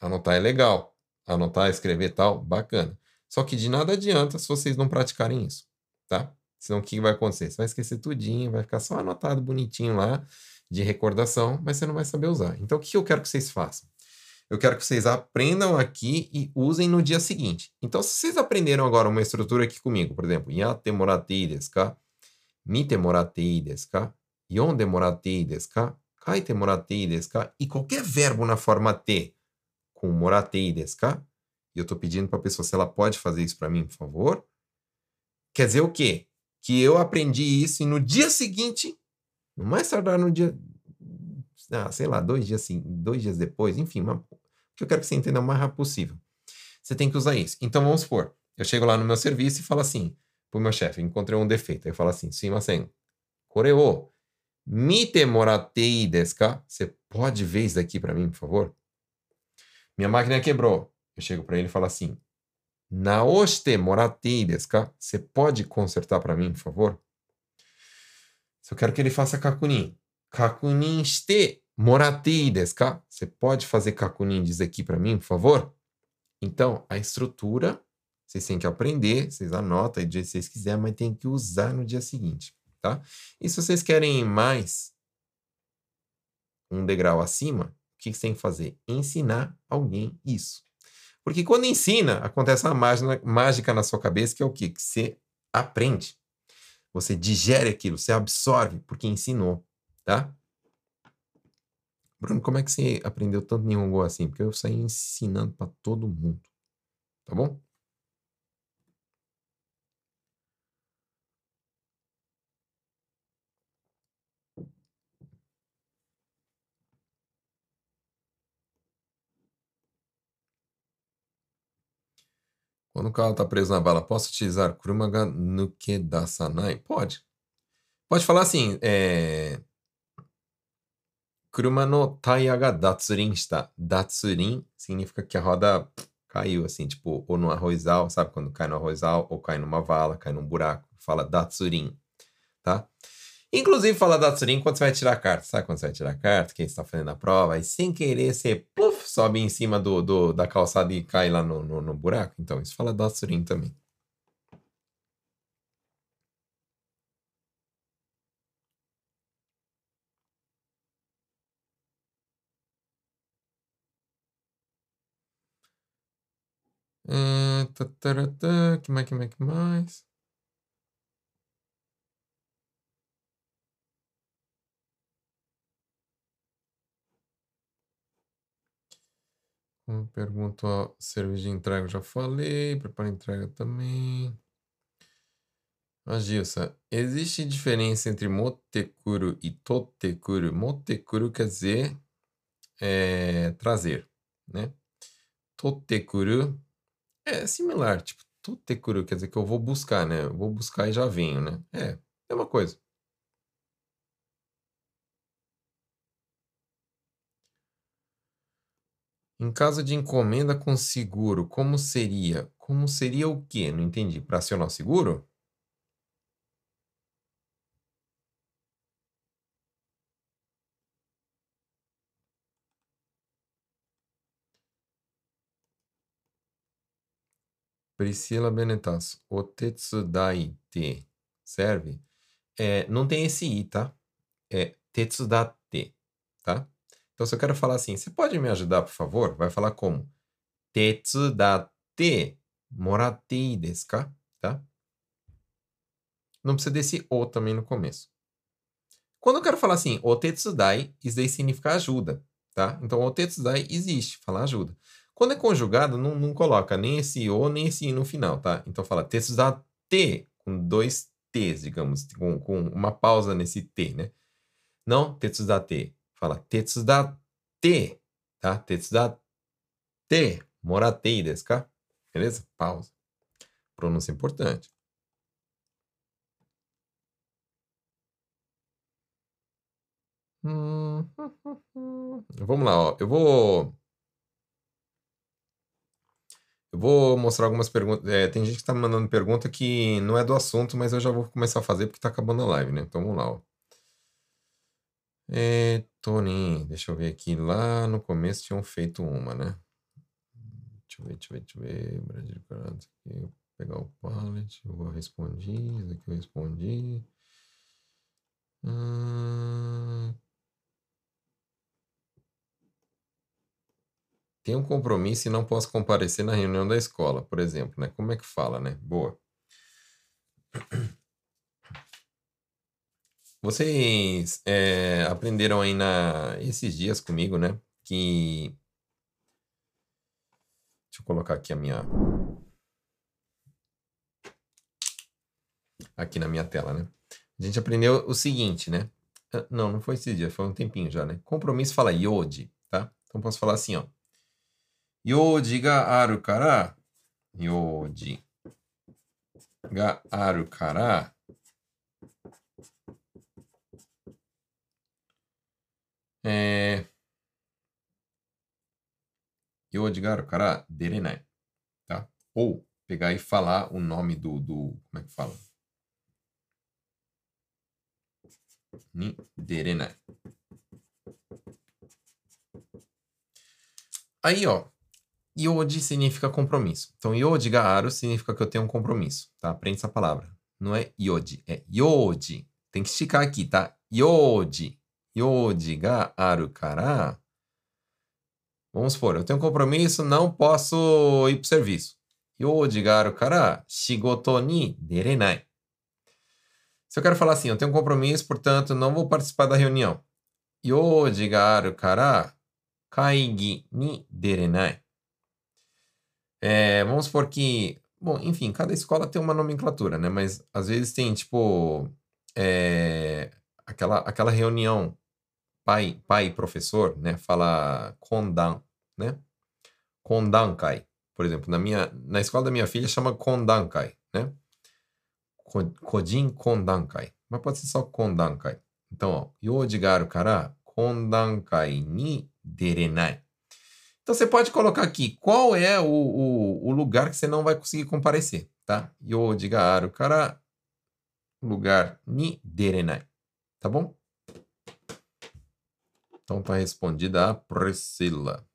Anotar é legal. Anotar, escrever tal, bacana. Só que de nada adianta se vocês não praticarem isso tá? Senão o que vai acontecer? Você vai esquecer tudinho, vai ficar só anotado bonitinho lá de recordação, mas você não vai saber usar. Então o que eu quero que vocês façam? Eu quero que vocês aprendam aqui e usem no dia seguinte. Então, se vocês aprenderam agora uma estrutura aqui comigo, por exemplo, yate moratei desu ka? Mite moratei desu ka? Yonde moratei desu ka? Kaite moratei desu ka? E qualquer verbo na forma T com moratei desu ka? E eu estou pedindo para a pessoa se ela pode fazer isso para mim, por favor. Quer dizer o quê? Que eu aprendi isso e no dia seguinte, mais tardar no dia, ah, sei lá, dois dias, assim, dois dias depois, enfim, uma, que eu quero que você entenda o mais rápido possível. Você tem que usar isso. Então vamos supor, eu chego lá no meu serviço e falo assim pro meu chefe, encontrei um defeito. Eu falo assim, sumimasen, kore o mite moratei? Você pode ver isso daqui para mim, por favor? Minha máquina quebrou. Eu chego para ele e falo assim, Naoshite ka? Você pode consertar para mim, por favor? Se eu quero que ele faça kakunin. Kakunin shite moratte desu ka? Você pode fazer kakunin diz aqui para mim, por favor? Então, a estrutura, vocês têm que aprender, vocês anotam aí do jeito que vocês quiserem, mas tem que usar no dia seguinte, tá? E se vocês querem mais um degrau acima, o que vocês têm que fazer? Ensinar alguém isso. Porque quando ensina, acontece uma mágica na sua cabeça, que é o quê? Que você aprende. Você digere aquilo, você absorve, porque ensinou, tá? Bruno, como é que você aprendeu tanto Nihongo assim? Porque eu saí ensinando para todo mundo. Tá bom? Quando o carro está preso na bala, posso utilizar Kurumaga Nukedasanai? Pode. Pode falar assim, é... Kuruma no taia datsurin shita. Datsurin significa que a roda caiu, assim, tipo, ou no arrozal, sabe? Quando cai no arrozal, ou cai numa vala, cai num buraco. Fala datsurin, tá? Inclusive, fala datsurin quando você vai tirar a carta. Sabe quando você vai tirar a carta? Quem está fazendo a prova, aí sem querer você, puff, sobe em cima do, do da calçada e cai lá no, no, no buraco. Então, isso fala datsurin também. Uh, que mais, que mais, que mais? Pergunta, ó, serviço de entrega, já falei. Prepara entrega também. A Gilsa, existe diferença entre motekuru e totekuru? Motekuru quer dizer é, trazer, né? Totekuru é similar, tipo, totekuru quer dizer que eu vou buscar, né? Eu vou buscar e já venho, né? É, é uma coisa. Em caso de encomenda com seguro, como seria? Como seria o quê? Não entendi. Para acionar o seguro? Priscila Benetasso. O tetsudaite serve? É, não tem esse i, tá? É tetsudate, tá? Então, se eu quero falar assim, você pode me ajudar, por favor? Vai falar como? Tetsudate moratte ii desu ka? Tá? Não precisa desse o também no começo. Quando eu quero falar assim, o tetsudai, isso daí significa ajuda, tá? Então, o tetsudai existe, fala ajuda. Quando é conjugado, não, não coloca nem esse o, nem esse i no final, tá? Então, fala tetsudate, com dois t's, digamos, com, com uma pausa nesse t, né? Não tetsudate. Fala tetsudate, tá? Tetsudate, moratei desu ka? Beleza? Pausa. Pronúncia importante. Hum, Vamos lá, ó. Eu vou. Eu vou mostrar algumas perguntas. É, tem gente que está me mandando pergunta que não é do assunto, mas eu já vou começar a fazer porque está acabando a live, né? Então vamos lá, ó. É, Tony, deixa eu ver aqui. Lá no começo tinham feito uma, né? Deixa eu ver, deixa eu ver, deixa eu ver. Brasil, aqui. Vou pegar o pallet. Eu respondi. Isso aqui eu respondi. Hum... Tem um compromisso e não posso comparecer na reunião da escola, por exemplo, né? Como é que fala, né? Boa. Vocês é, aprenderam aí na, esses dias comigo, né? Que. Deixa eu colocar aqui a minha. Aqui na minha tela, né? A gente aprendeu o seguinte, né? Não, não foi esses dias, foi um tempinho já, né? Compromisso fala yodi, tá? Então posso falar assim, ó. Yodi ga aru kara. Yodi ga aru kara. É... Yodigaru kara derenai. Tá? Ou pegar e falar o nome do, do como é que fala? Ni derenai. Aí, ó, Yodi significa compromisso. Então, Gaaru significa que eu tenho um compromisso, tá? Aprende essa palavra. Não é Yodi, é Yodi. Tem que esticar aqui, tá? Yodi. Yodi ga aru kara Vamos supor, eu tenho um compromisso, não posso ir para o serviço. Se eu quero falar assim, eu tenho um compromisso, portanto, não vou participar da reunião. Yoji ga aru kara kaigi ni derenai. É, vamos supor que, bom, enfim, cada escola tem uma nomenclatura, né? Mas às vezes tem, tipo, é, aquela, aquela reunião pai, pai professor, né? Fala kondan, né? Kondankai. Por exemplo, na minha, na escola da minha filha chama kondankai, né? Kojin kondankai. Mas pode ser só kondankai. Então, ó, yoji ga aru kara kondankai ni derenai. Então você pode colocar aqui qual é o, o, o lugar que você não vai conseguir comparecer, tá? Yoji ga kara lugar ni derenai. Tá bom? Então tá respondida a Priscila.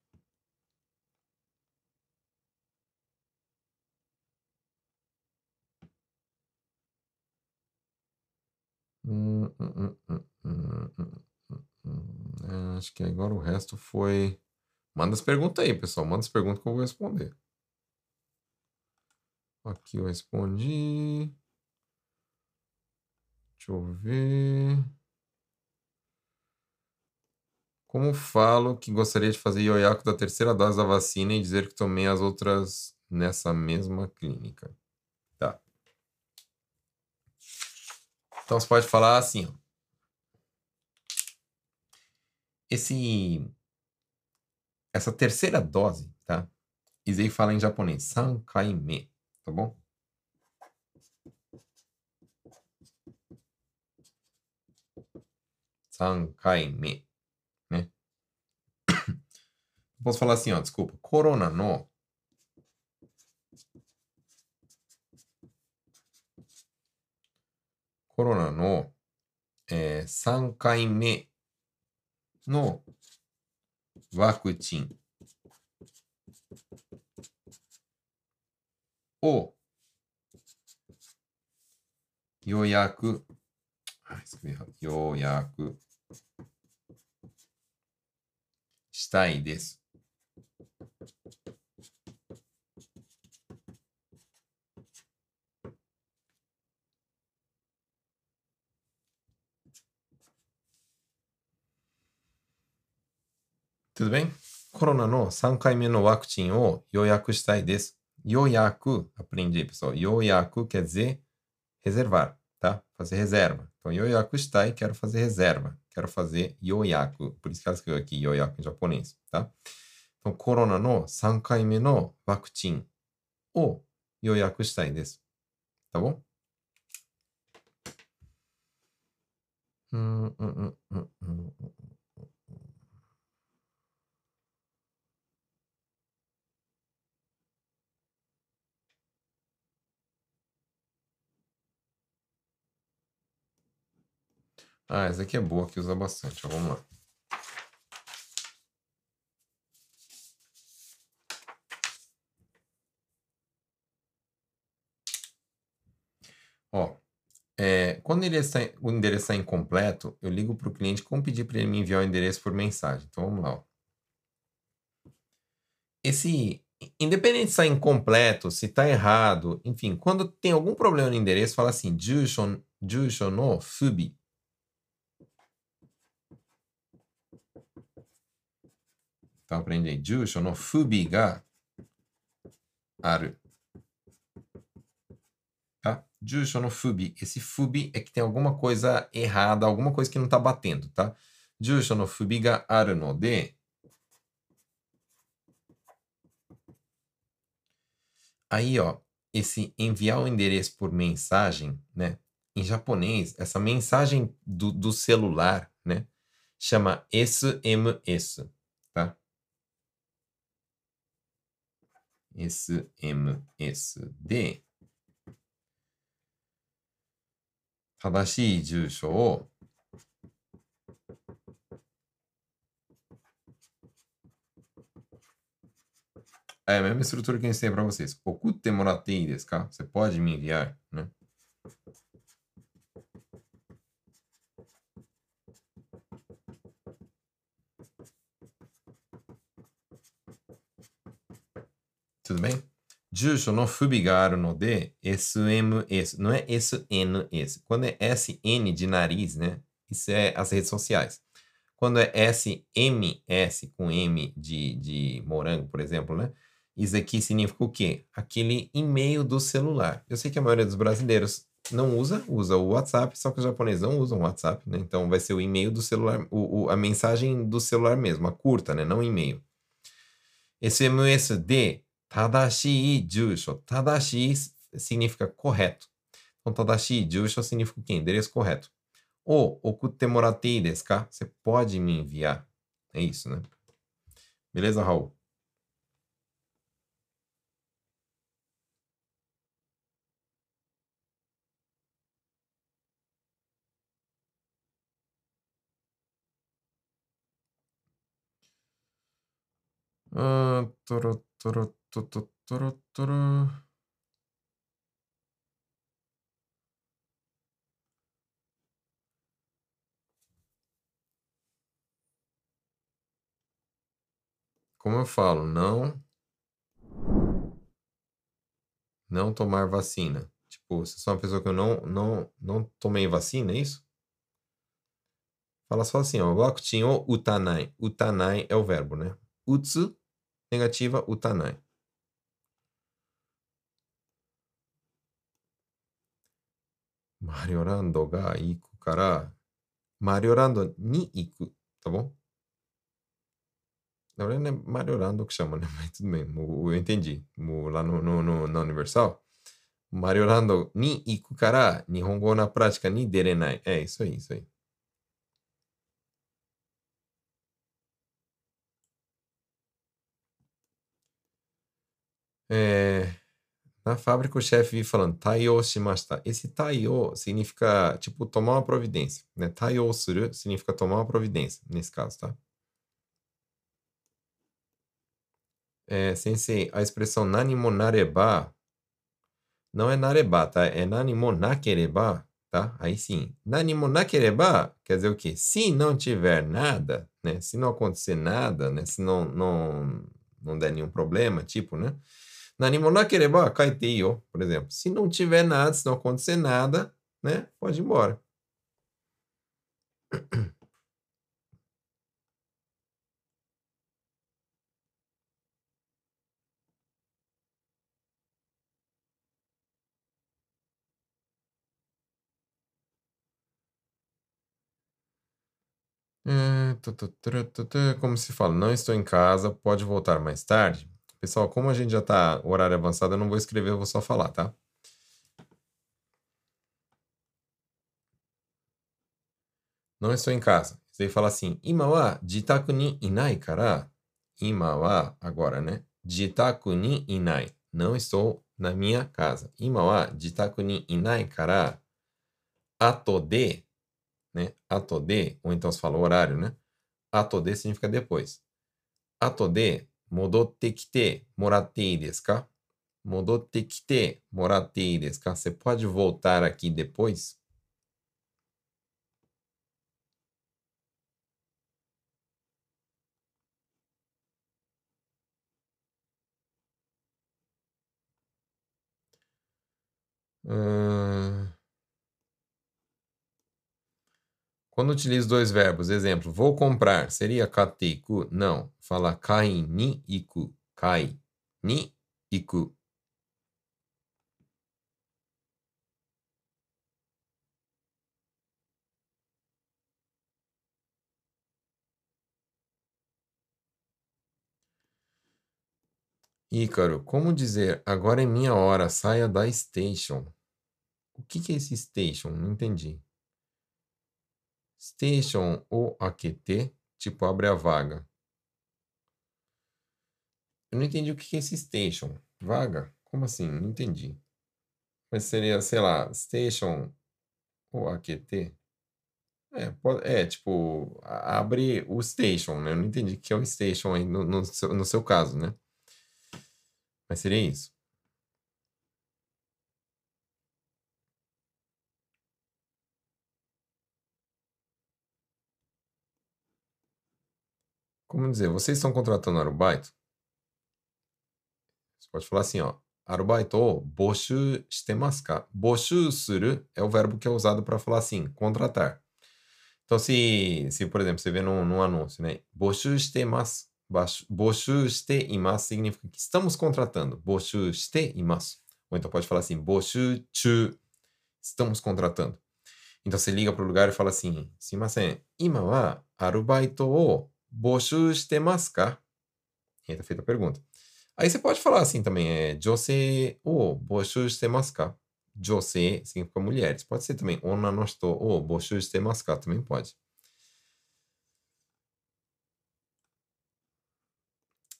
Hum, hum, hum, acho que agora o resto foi. Manda as perguntas aí, pessoal. Manda as perguntas que eu vou responder. Aqui eu respondi. Deixa eu ver. Como falo que gostaria de fazer ioiaco da terceira dose da vacina e dizer que tomei as outras nessa mesma clínica? Tá. Então você pode falar assim, ó. Esse essa terceira dose, tá? Izei fala em japonês, sankaime, tá bom? Sankaime, Posso falar assim, ó, desculpa, corona no corona no えー、3回目のワクチンを予約、予約したいです。Tudo bem? Corona no 3回目のワクチンを予約したいです。予約, aprendi, pessoal. 予約 quer dizer reservar, tá? Fazer reserva. Então, yoyaku shitai, quero fazer reserva. Quero fazer yoyaku. Por isso que ela escreveu aqui yoyaku em japonês, tá? Então, corona no 3回目のワクチンを予約したいです。Tá bom? Hum, hum, hum, hum, hum. Ah, essa aqui é boa, que usa bastante. Ó, vamos lá. Ó, é, quando ele está, o endereço está incompleto, eu ligo para o cliente como pedir para ele me enviar o endereço por mensagem. Então vamos lá. Ó. Esse, independente se está incompleto, se está errado, enfim, quando tem algum problema no endereço, fala assim, Jusho, jusho no fubi. Então, aprende aí. Jusho no fubi ga aru. Tá? Jusho no fubi. Esse fubi é que tem alguma coisa errada, alguma coisa que não está batendo, tá? Jusho no fubi ga aru no de. Aí, ó, esse enviar o endereço por mensagem, né? Em japonês, essa mensagem do, do celular, né? Chama SMS, tá? SMS で、正しい住所をあ、やめする取りにしてブラブスです。送ってもらっていいですか？Você pode me enviar? ね。Tudo bem? Justo não fubigaram no de SMS. Não é SNS. Quando é SN de nariz, né? Isso é as redes sociais. Quando é SMS com M de, de morango, por exemplo, né? Isso aqui significa o quê? Aquele e-mail do celular. Eu sei que a maioria dos brasileiros não usa, usa o WhatsApp, só que os japoneses não usam o WhatsApp, né? Então vai ser o e-mail do celular, o, o, a mensagem do celular mesmo, a curta, né? Não e-mail. SMS de tadashi jusho. Tadashi significa correto. Então, tadashi jusho significa o quê? Endereço correto. O okutte moratte desu ka? Você pode me enviar. É isso, né? Beleza, Raul? Toro, toro. Como eu falo, não não tomar vacina. Tipo, se sou uma pessoa que eu não não não tomei vacina, é isso? Fala só assim, ó, wakuchin utanai. Utanai é o verbo, né? Utsu negativa utanai. Mariorando ga iku kara Mariorando ni iku, tá bom? Na verdade, não é Mariorando que chama, né? Mas tudo bem, eu entendi. Lá no, no, no, na Universal, Mariorando ni iku kara Nihongo na prática ni derenai. É isso aí, isso aí. É, na fábrica, o chefe vive falando taiyo shimashita. Esse taiyo significa, tipo, tomar uma providência. Né? Taiyo suru significa tomar uma providência, nesse caso, tá? É, sensei, a expressão nanimo nareba não é nareba, tá? É nanimo nakereba, tá? Aí sim. Nanimo nakereba quer dizer o quê? Se não tiver nada, né? Se não acontecer nada, né? Se não, não, não der nenhum problema, tipo, né? Nanimo nakereba kaite iyo, por exemplo. Se não tiver nada, se não acontecer nada, né? Pode ir embora. Como se fala, não estou em casa, pode voltar mais tarde? Pessoal, como a gente já está horário avançado, eu não vou escrever, eu vou só falar, tá? Não estou em casa. Você fala assim, ima wa jitaku ni inai kara. Ima wa, agora, né? Jitaku ni inai. Não estou na minha casa. Ima wa jitaku ni inai kara. Ato de, né? Ato de, ou então se fala horário, né? Ato de significa depois. Ato de 戻ってきてもらっていいですか？戻ってきてもらっていいですか？Você pode voltar aqui depois? Uh... Quando utilizo dois verbos, exemplo, vou comprar, seria kateiku? Não. Fala kai ni iku. Kai ni iku. Ícaro, como dizer agora é minha hora, saia da station? O que, que é esse station? Não entendi. Station ou AQT, tipo abre a vaga. Eu não entendi o que é esse station. Vaga? Como assim? Não entendi. Mas seria, sei lá, station ou AQT? É, pode, é, tipo, abre o station, né? Eu não entendi o que é o station aí no, no, seu, no seu caso, né? Mas seria isso. Como dizer, vocês estão contratando arubaito? pode falar assim, ó. Arubaito boshu shitemasu ka? Boshu suru é o verbo que é usado para falar assim, contratar. Então, se, se por exemplo, você vê num, num anúncio, né? Boshu shitemasu. Boshu shite imasu significa que estamos contratando. Boshu shite imasu. Ou então pode falar assim, boshu chu. Estamos contratando. Então você liga para o lugar e fala assim, simasen, ima wa arubaito o boshu shitemasu ka? E aí tá feita a pergunta. Aí você pode falar assim também, é jose o boshu shitemasu ka? Jose significa mulheres. Pode ser também onna no hito o boshu ka? Também pode.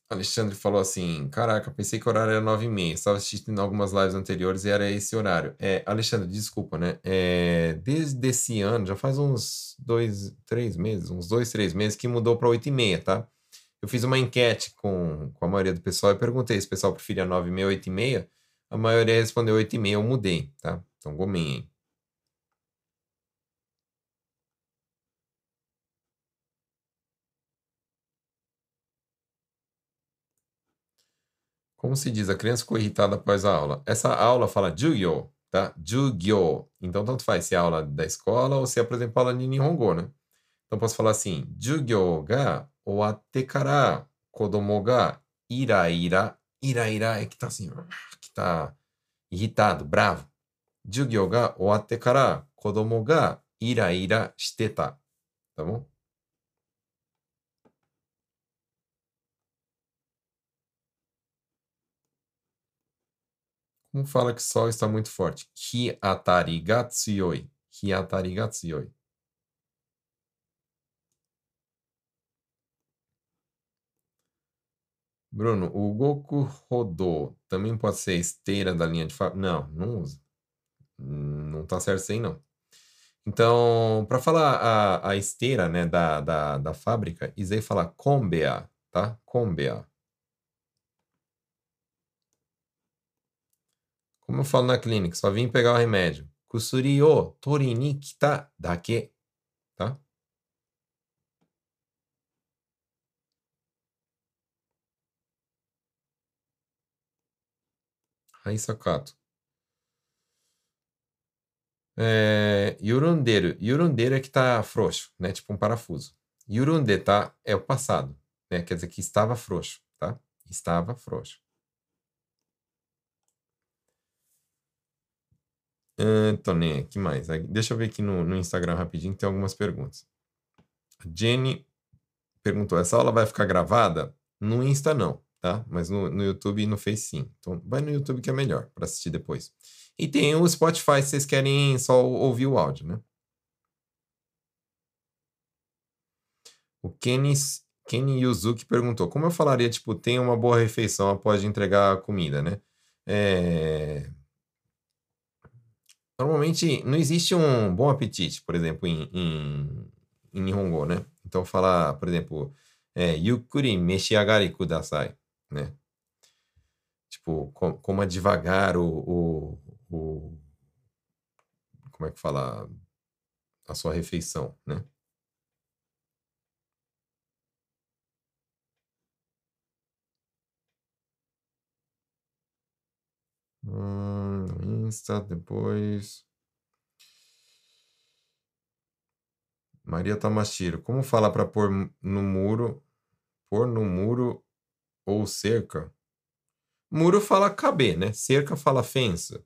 Alexandre falou assim: Caraca, pensei que o horário era 9 e meia. Estava assistindo algumas lives anteriores e era esse horário. É, Alexandre, desculpa, né? É, desde esse ano, já faz uns dois, três meses, uns dois, três meses que mudou para 8 e meia, tá? Eu fiz uma enquete com, com a maioria do pessoal e perguntei se o pessoal preferia 9 e meia ou 8 e meia. A maioria respondeu 8 e meia, eu mudei, tá? Então, gominho Como se diz? A criança ficou irritada após a aula. Essa aula fala jugyo, tá? Jugyo. Então, tanto faz se é aula da escola ou se é, por exemplo, aula de Nihongo, né? Então, posso falar assim, jugyo ga owatte kara kodomo ga iraira. Iraira é que tá assim, que tá irritado, bravo. Jugyo ga owatte kara kodomo ga iraira shiteta. Tá bom? Como fala que sol está muito forte? Hiatari ga tsuyoi. Hiatari ga tsuyoi. Bruno, o Goku rodou também pode ser esteira da linha de fábrica? Não, não usa. Não tá certo assim, não. Então, para falar a, a esteira né, da, da, da fábrica, Isei fala combea, tá? Combea. Como eu falo na clínica, só vim pegar o remédio. Kusuri o tori kita dake. Tá? Raíssa Kato. É, yurunderu. Yurunderu é que tá frouxo, né? Tipo um parafuso. Yurunde, tá? É o passado, né? Quer dizer que estava frouxo, tá? Estava frouxo. Antônia, que mais? Deixa eu ver aqui no, no Instagram rapidinho, que tem algumas perguntas. Jenny perguntou: essa aula vai ficar gravada? No Insta não, tá? Mas no, no YouTube e no Face sim. Então vai no YouTube que é melhor para assistir depois. E tem o Spotify se vocês querem só ouvir o áudio, né? O Kenny, Kenny Yuzuki perguntou: como eu falaria, tipo, tem uma boa refeição após entregar a comida, né? É Normalmente não existe um bom apetite, por exemplo, em, em, em Nihongo, né? Então falar, por exemplo, é, yukuri meshiagari kudasai, né? Tipo, com, coma devagar o, o, o, Como é que fala? A sua refeição, né? Hum, Insta, depois. Maria Tamashiro. Como fala para pôr no muro? Pôr no muro ou cerca? Muro fala caber, né? Cerca fala fença.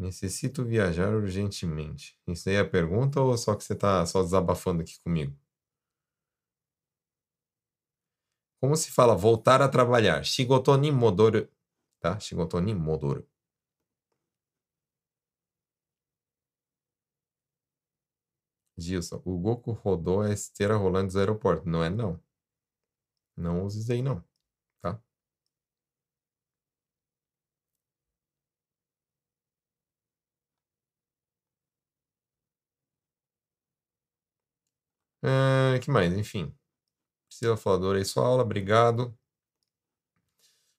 Necessito viajar urgentemente. Isso aí é a pergunta ou só que você está só desabafando aqui comigo? Como se fala voltar a trabalhar? Shigoto ni modoru. Tá? Shigoto ni modoru. Gilson, o Goku rodou a esteira rolando dos aeroportos. Não é não. Não use isso aí não. Tá? Uh, que mais? Enfim. Priscila Falador aí sua aula, obrigado.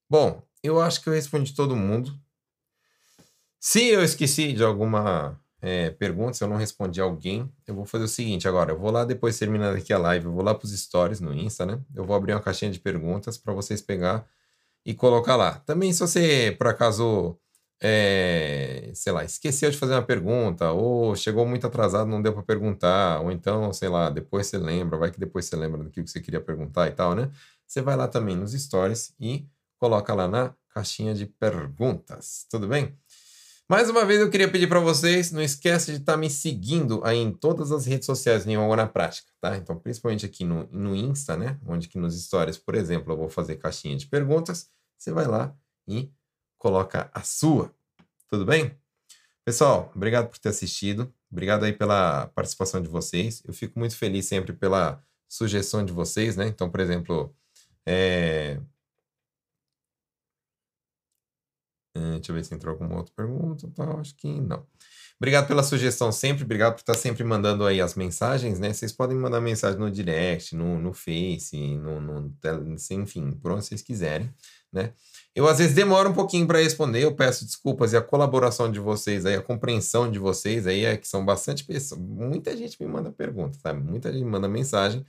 Bom, eu acho que eu respondi todo mundo. Se eu esqueci de alguma é, perguntas, se eu não respondi alguém, eu vou fazer o seguinte agora. Eu vou lá, depois terminando aqui a live, eu vou lá para os stories no Insta, né? Eu vou abrir uma caixinha de perguntas para vocês pegar e colocar lá. Também, se você, por acaso, é, sei lá, esqueceu de fazer uma pergunta, ou chegou muito atrasado, não deu para perguntar, ou então, sei lá, depois você lembra, vai que depois você lembra do que você queria perguntar e tal, né? Você vai lá também nos stories e coloca lá na caixinha de perguntas, tudo bem? Mais uma vez eu queria pedir para vocês, não esquece de estar tá me seguindo aí em todas as redes sociais Nihongo na prática, tá? Então, principalmente aqui no, no Insta, né? Onde que nos stories, por exemplo, eu vou fazer caixinha de perguntas, você vai lá e coloca a sua, tudo bem? Pessoal, obrigado por ter assistido, obrigado aí pela participação de vocês, eu fico muito feliz sempre pela sugestão de vocês, né? Então, por exemplo, é, Hum, deixa eu ver se entrou alguma outra pergunta. Tá, acho que não. Obrigado pela sugestão sempre, obrigado por estar sempre mandando aí as mensagens, né? Vocês podem mandar mensagem no direct, no, no Face, no, no, enfim, por onde vocês quiserem, né? Eu às vezes demoro um pouquinho para responder, eu peço desculpas e a colaboração de vocês aí, a compreensão de vocês aí, é que são bastante pessoas, muita gente me manda pergunta, sabe? Muita gente me manda mensagem.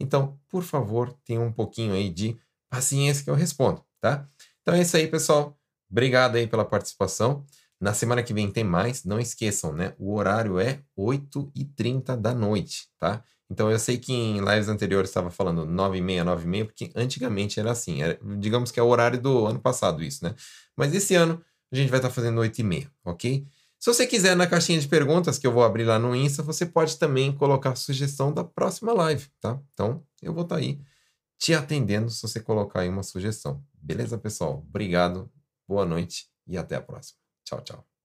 Então, por favor, tenha um pouquinho aí de paciência que eu respondo, tá? Então é isso aí, pessoal. Obrigado aí pela participação. Na semana que vem tem mais. Não esqueçam, né? O horário é 8h30 da noite, tá? Então eu sei que em lives anteriores estava falando 9h30, 9h30, porque antigamente era assim. Era, digamos que é o horário do ano passado isso, né? Mas esse ano a gente vai estar tá fazendo 8h30, ok? Se você quiser na caixinha de perguntas que eu vou abrir lá no Insta, você pode também colocar a sugestão da próxima live, tá? Então eu vou estar tá aí te atendendo se você colocar aí uma sugestão. Beleza, pessoal? Obrigado boa noite e até a próxima. Tchau, tchau.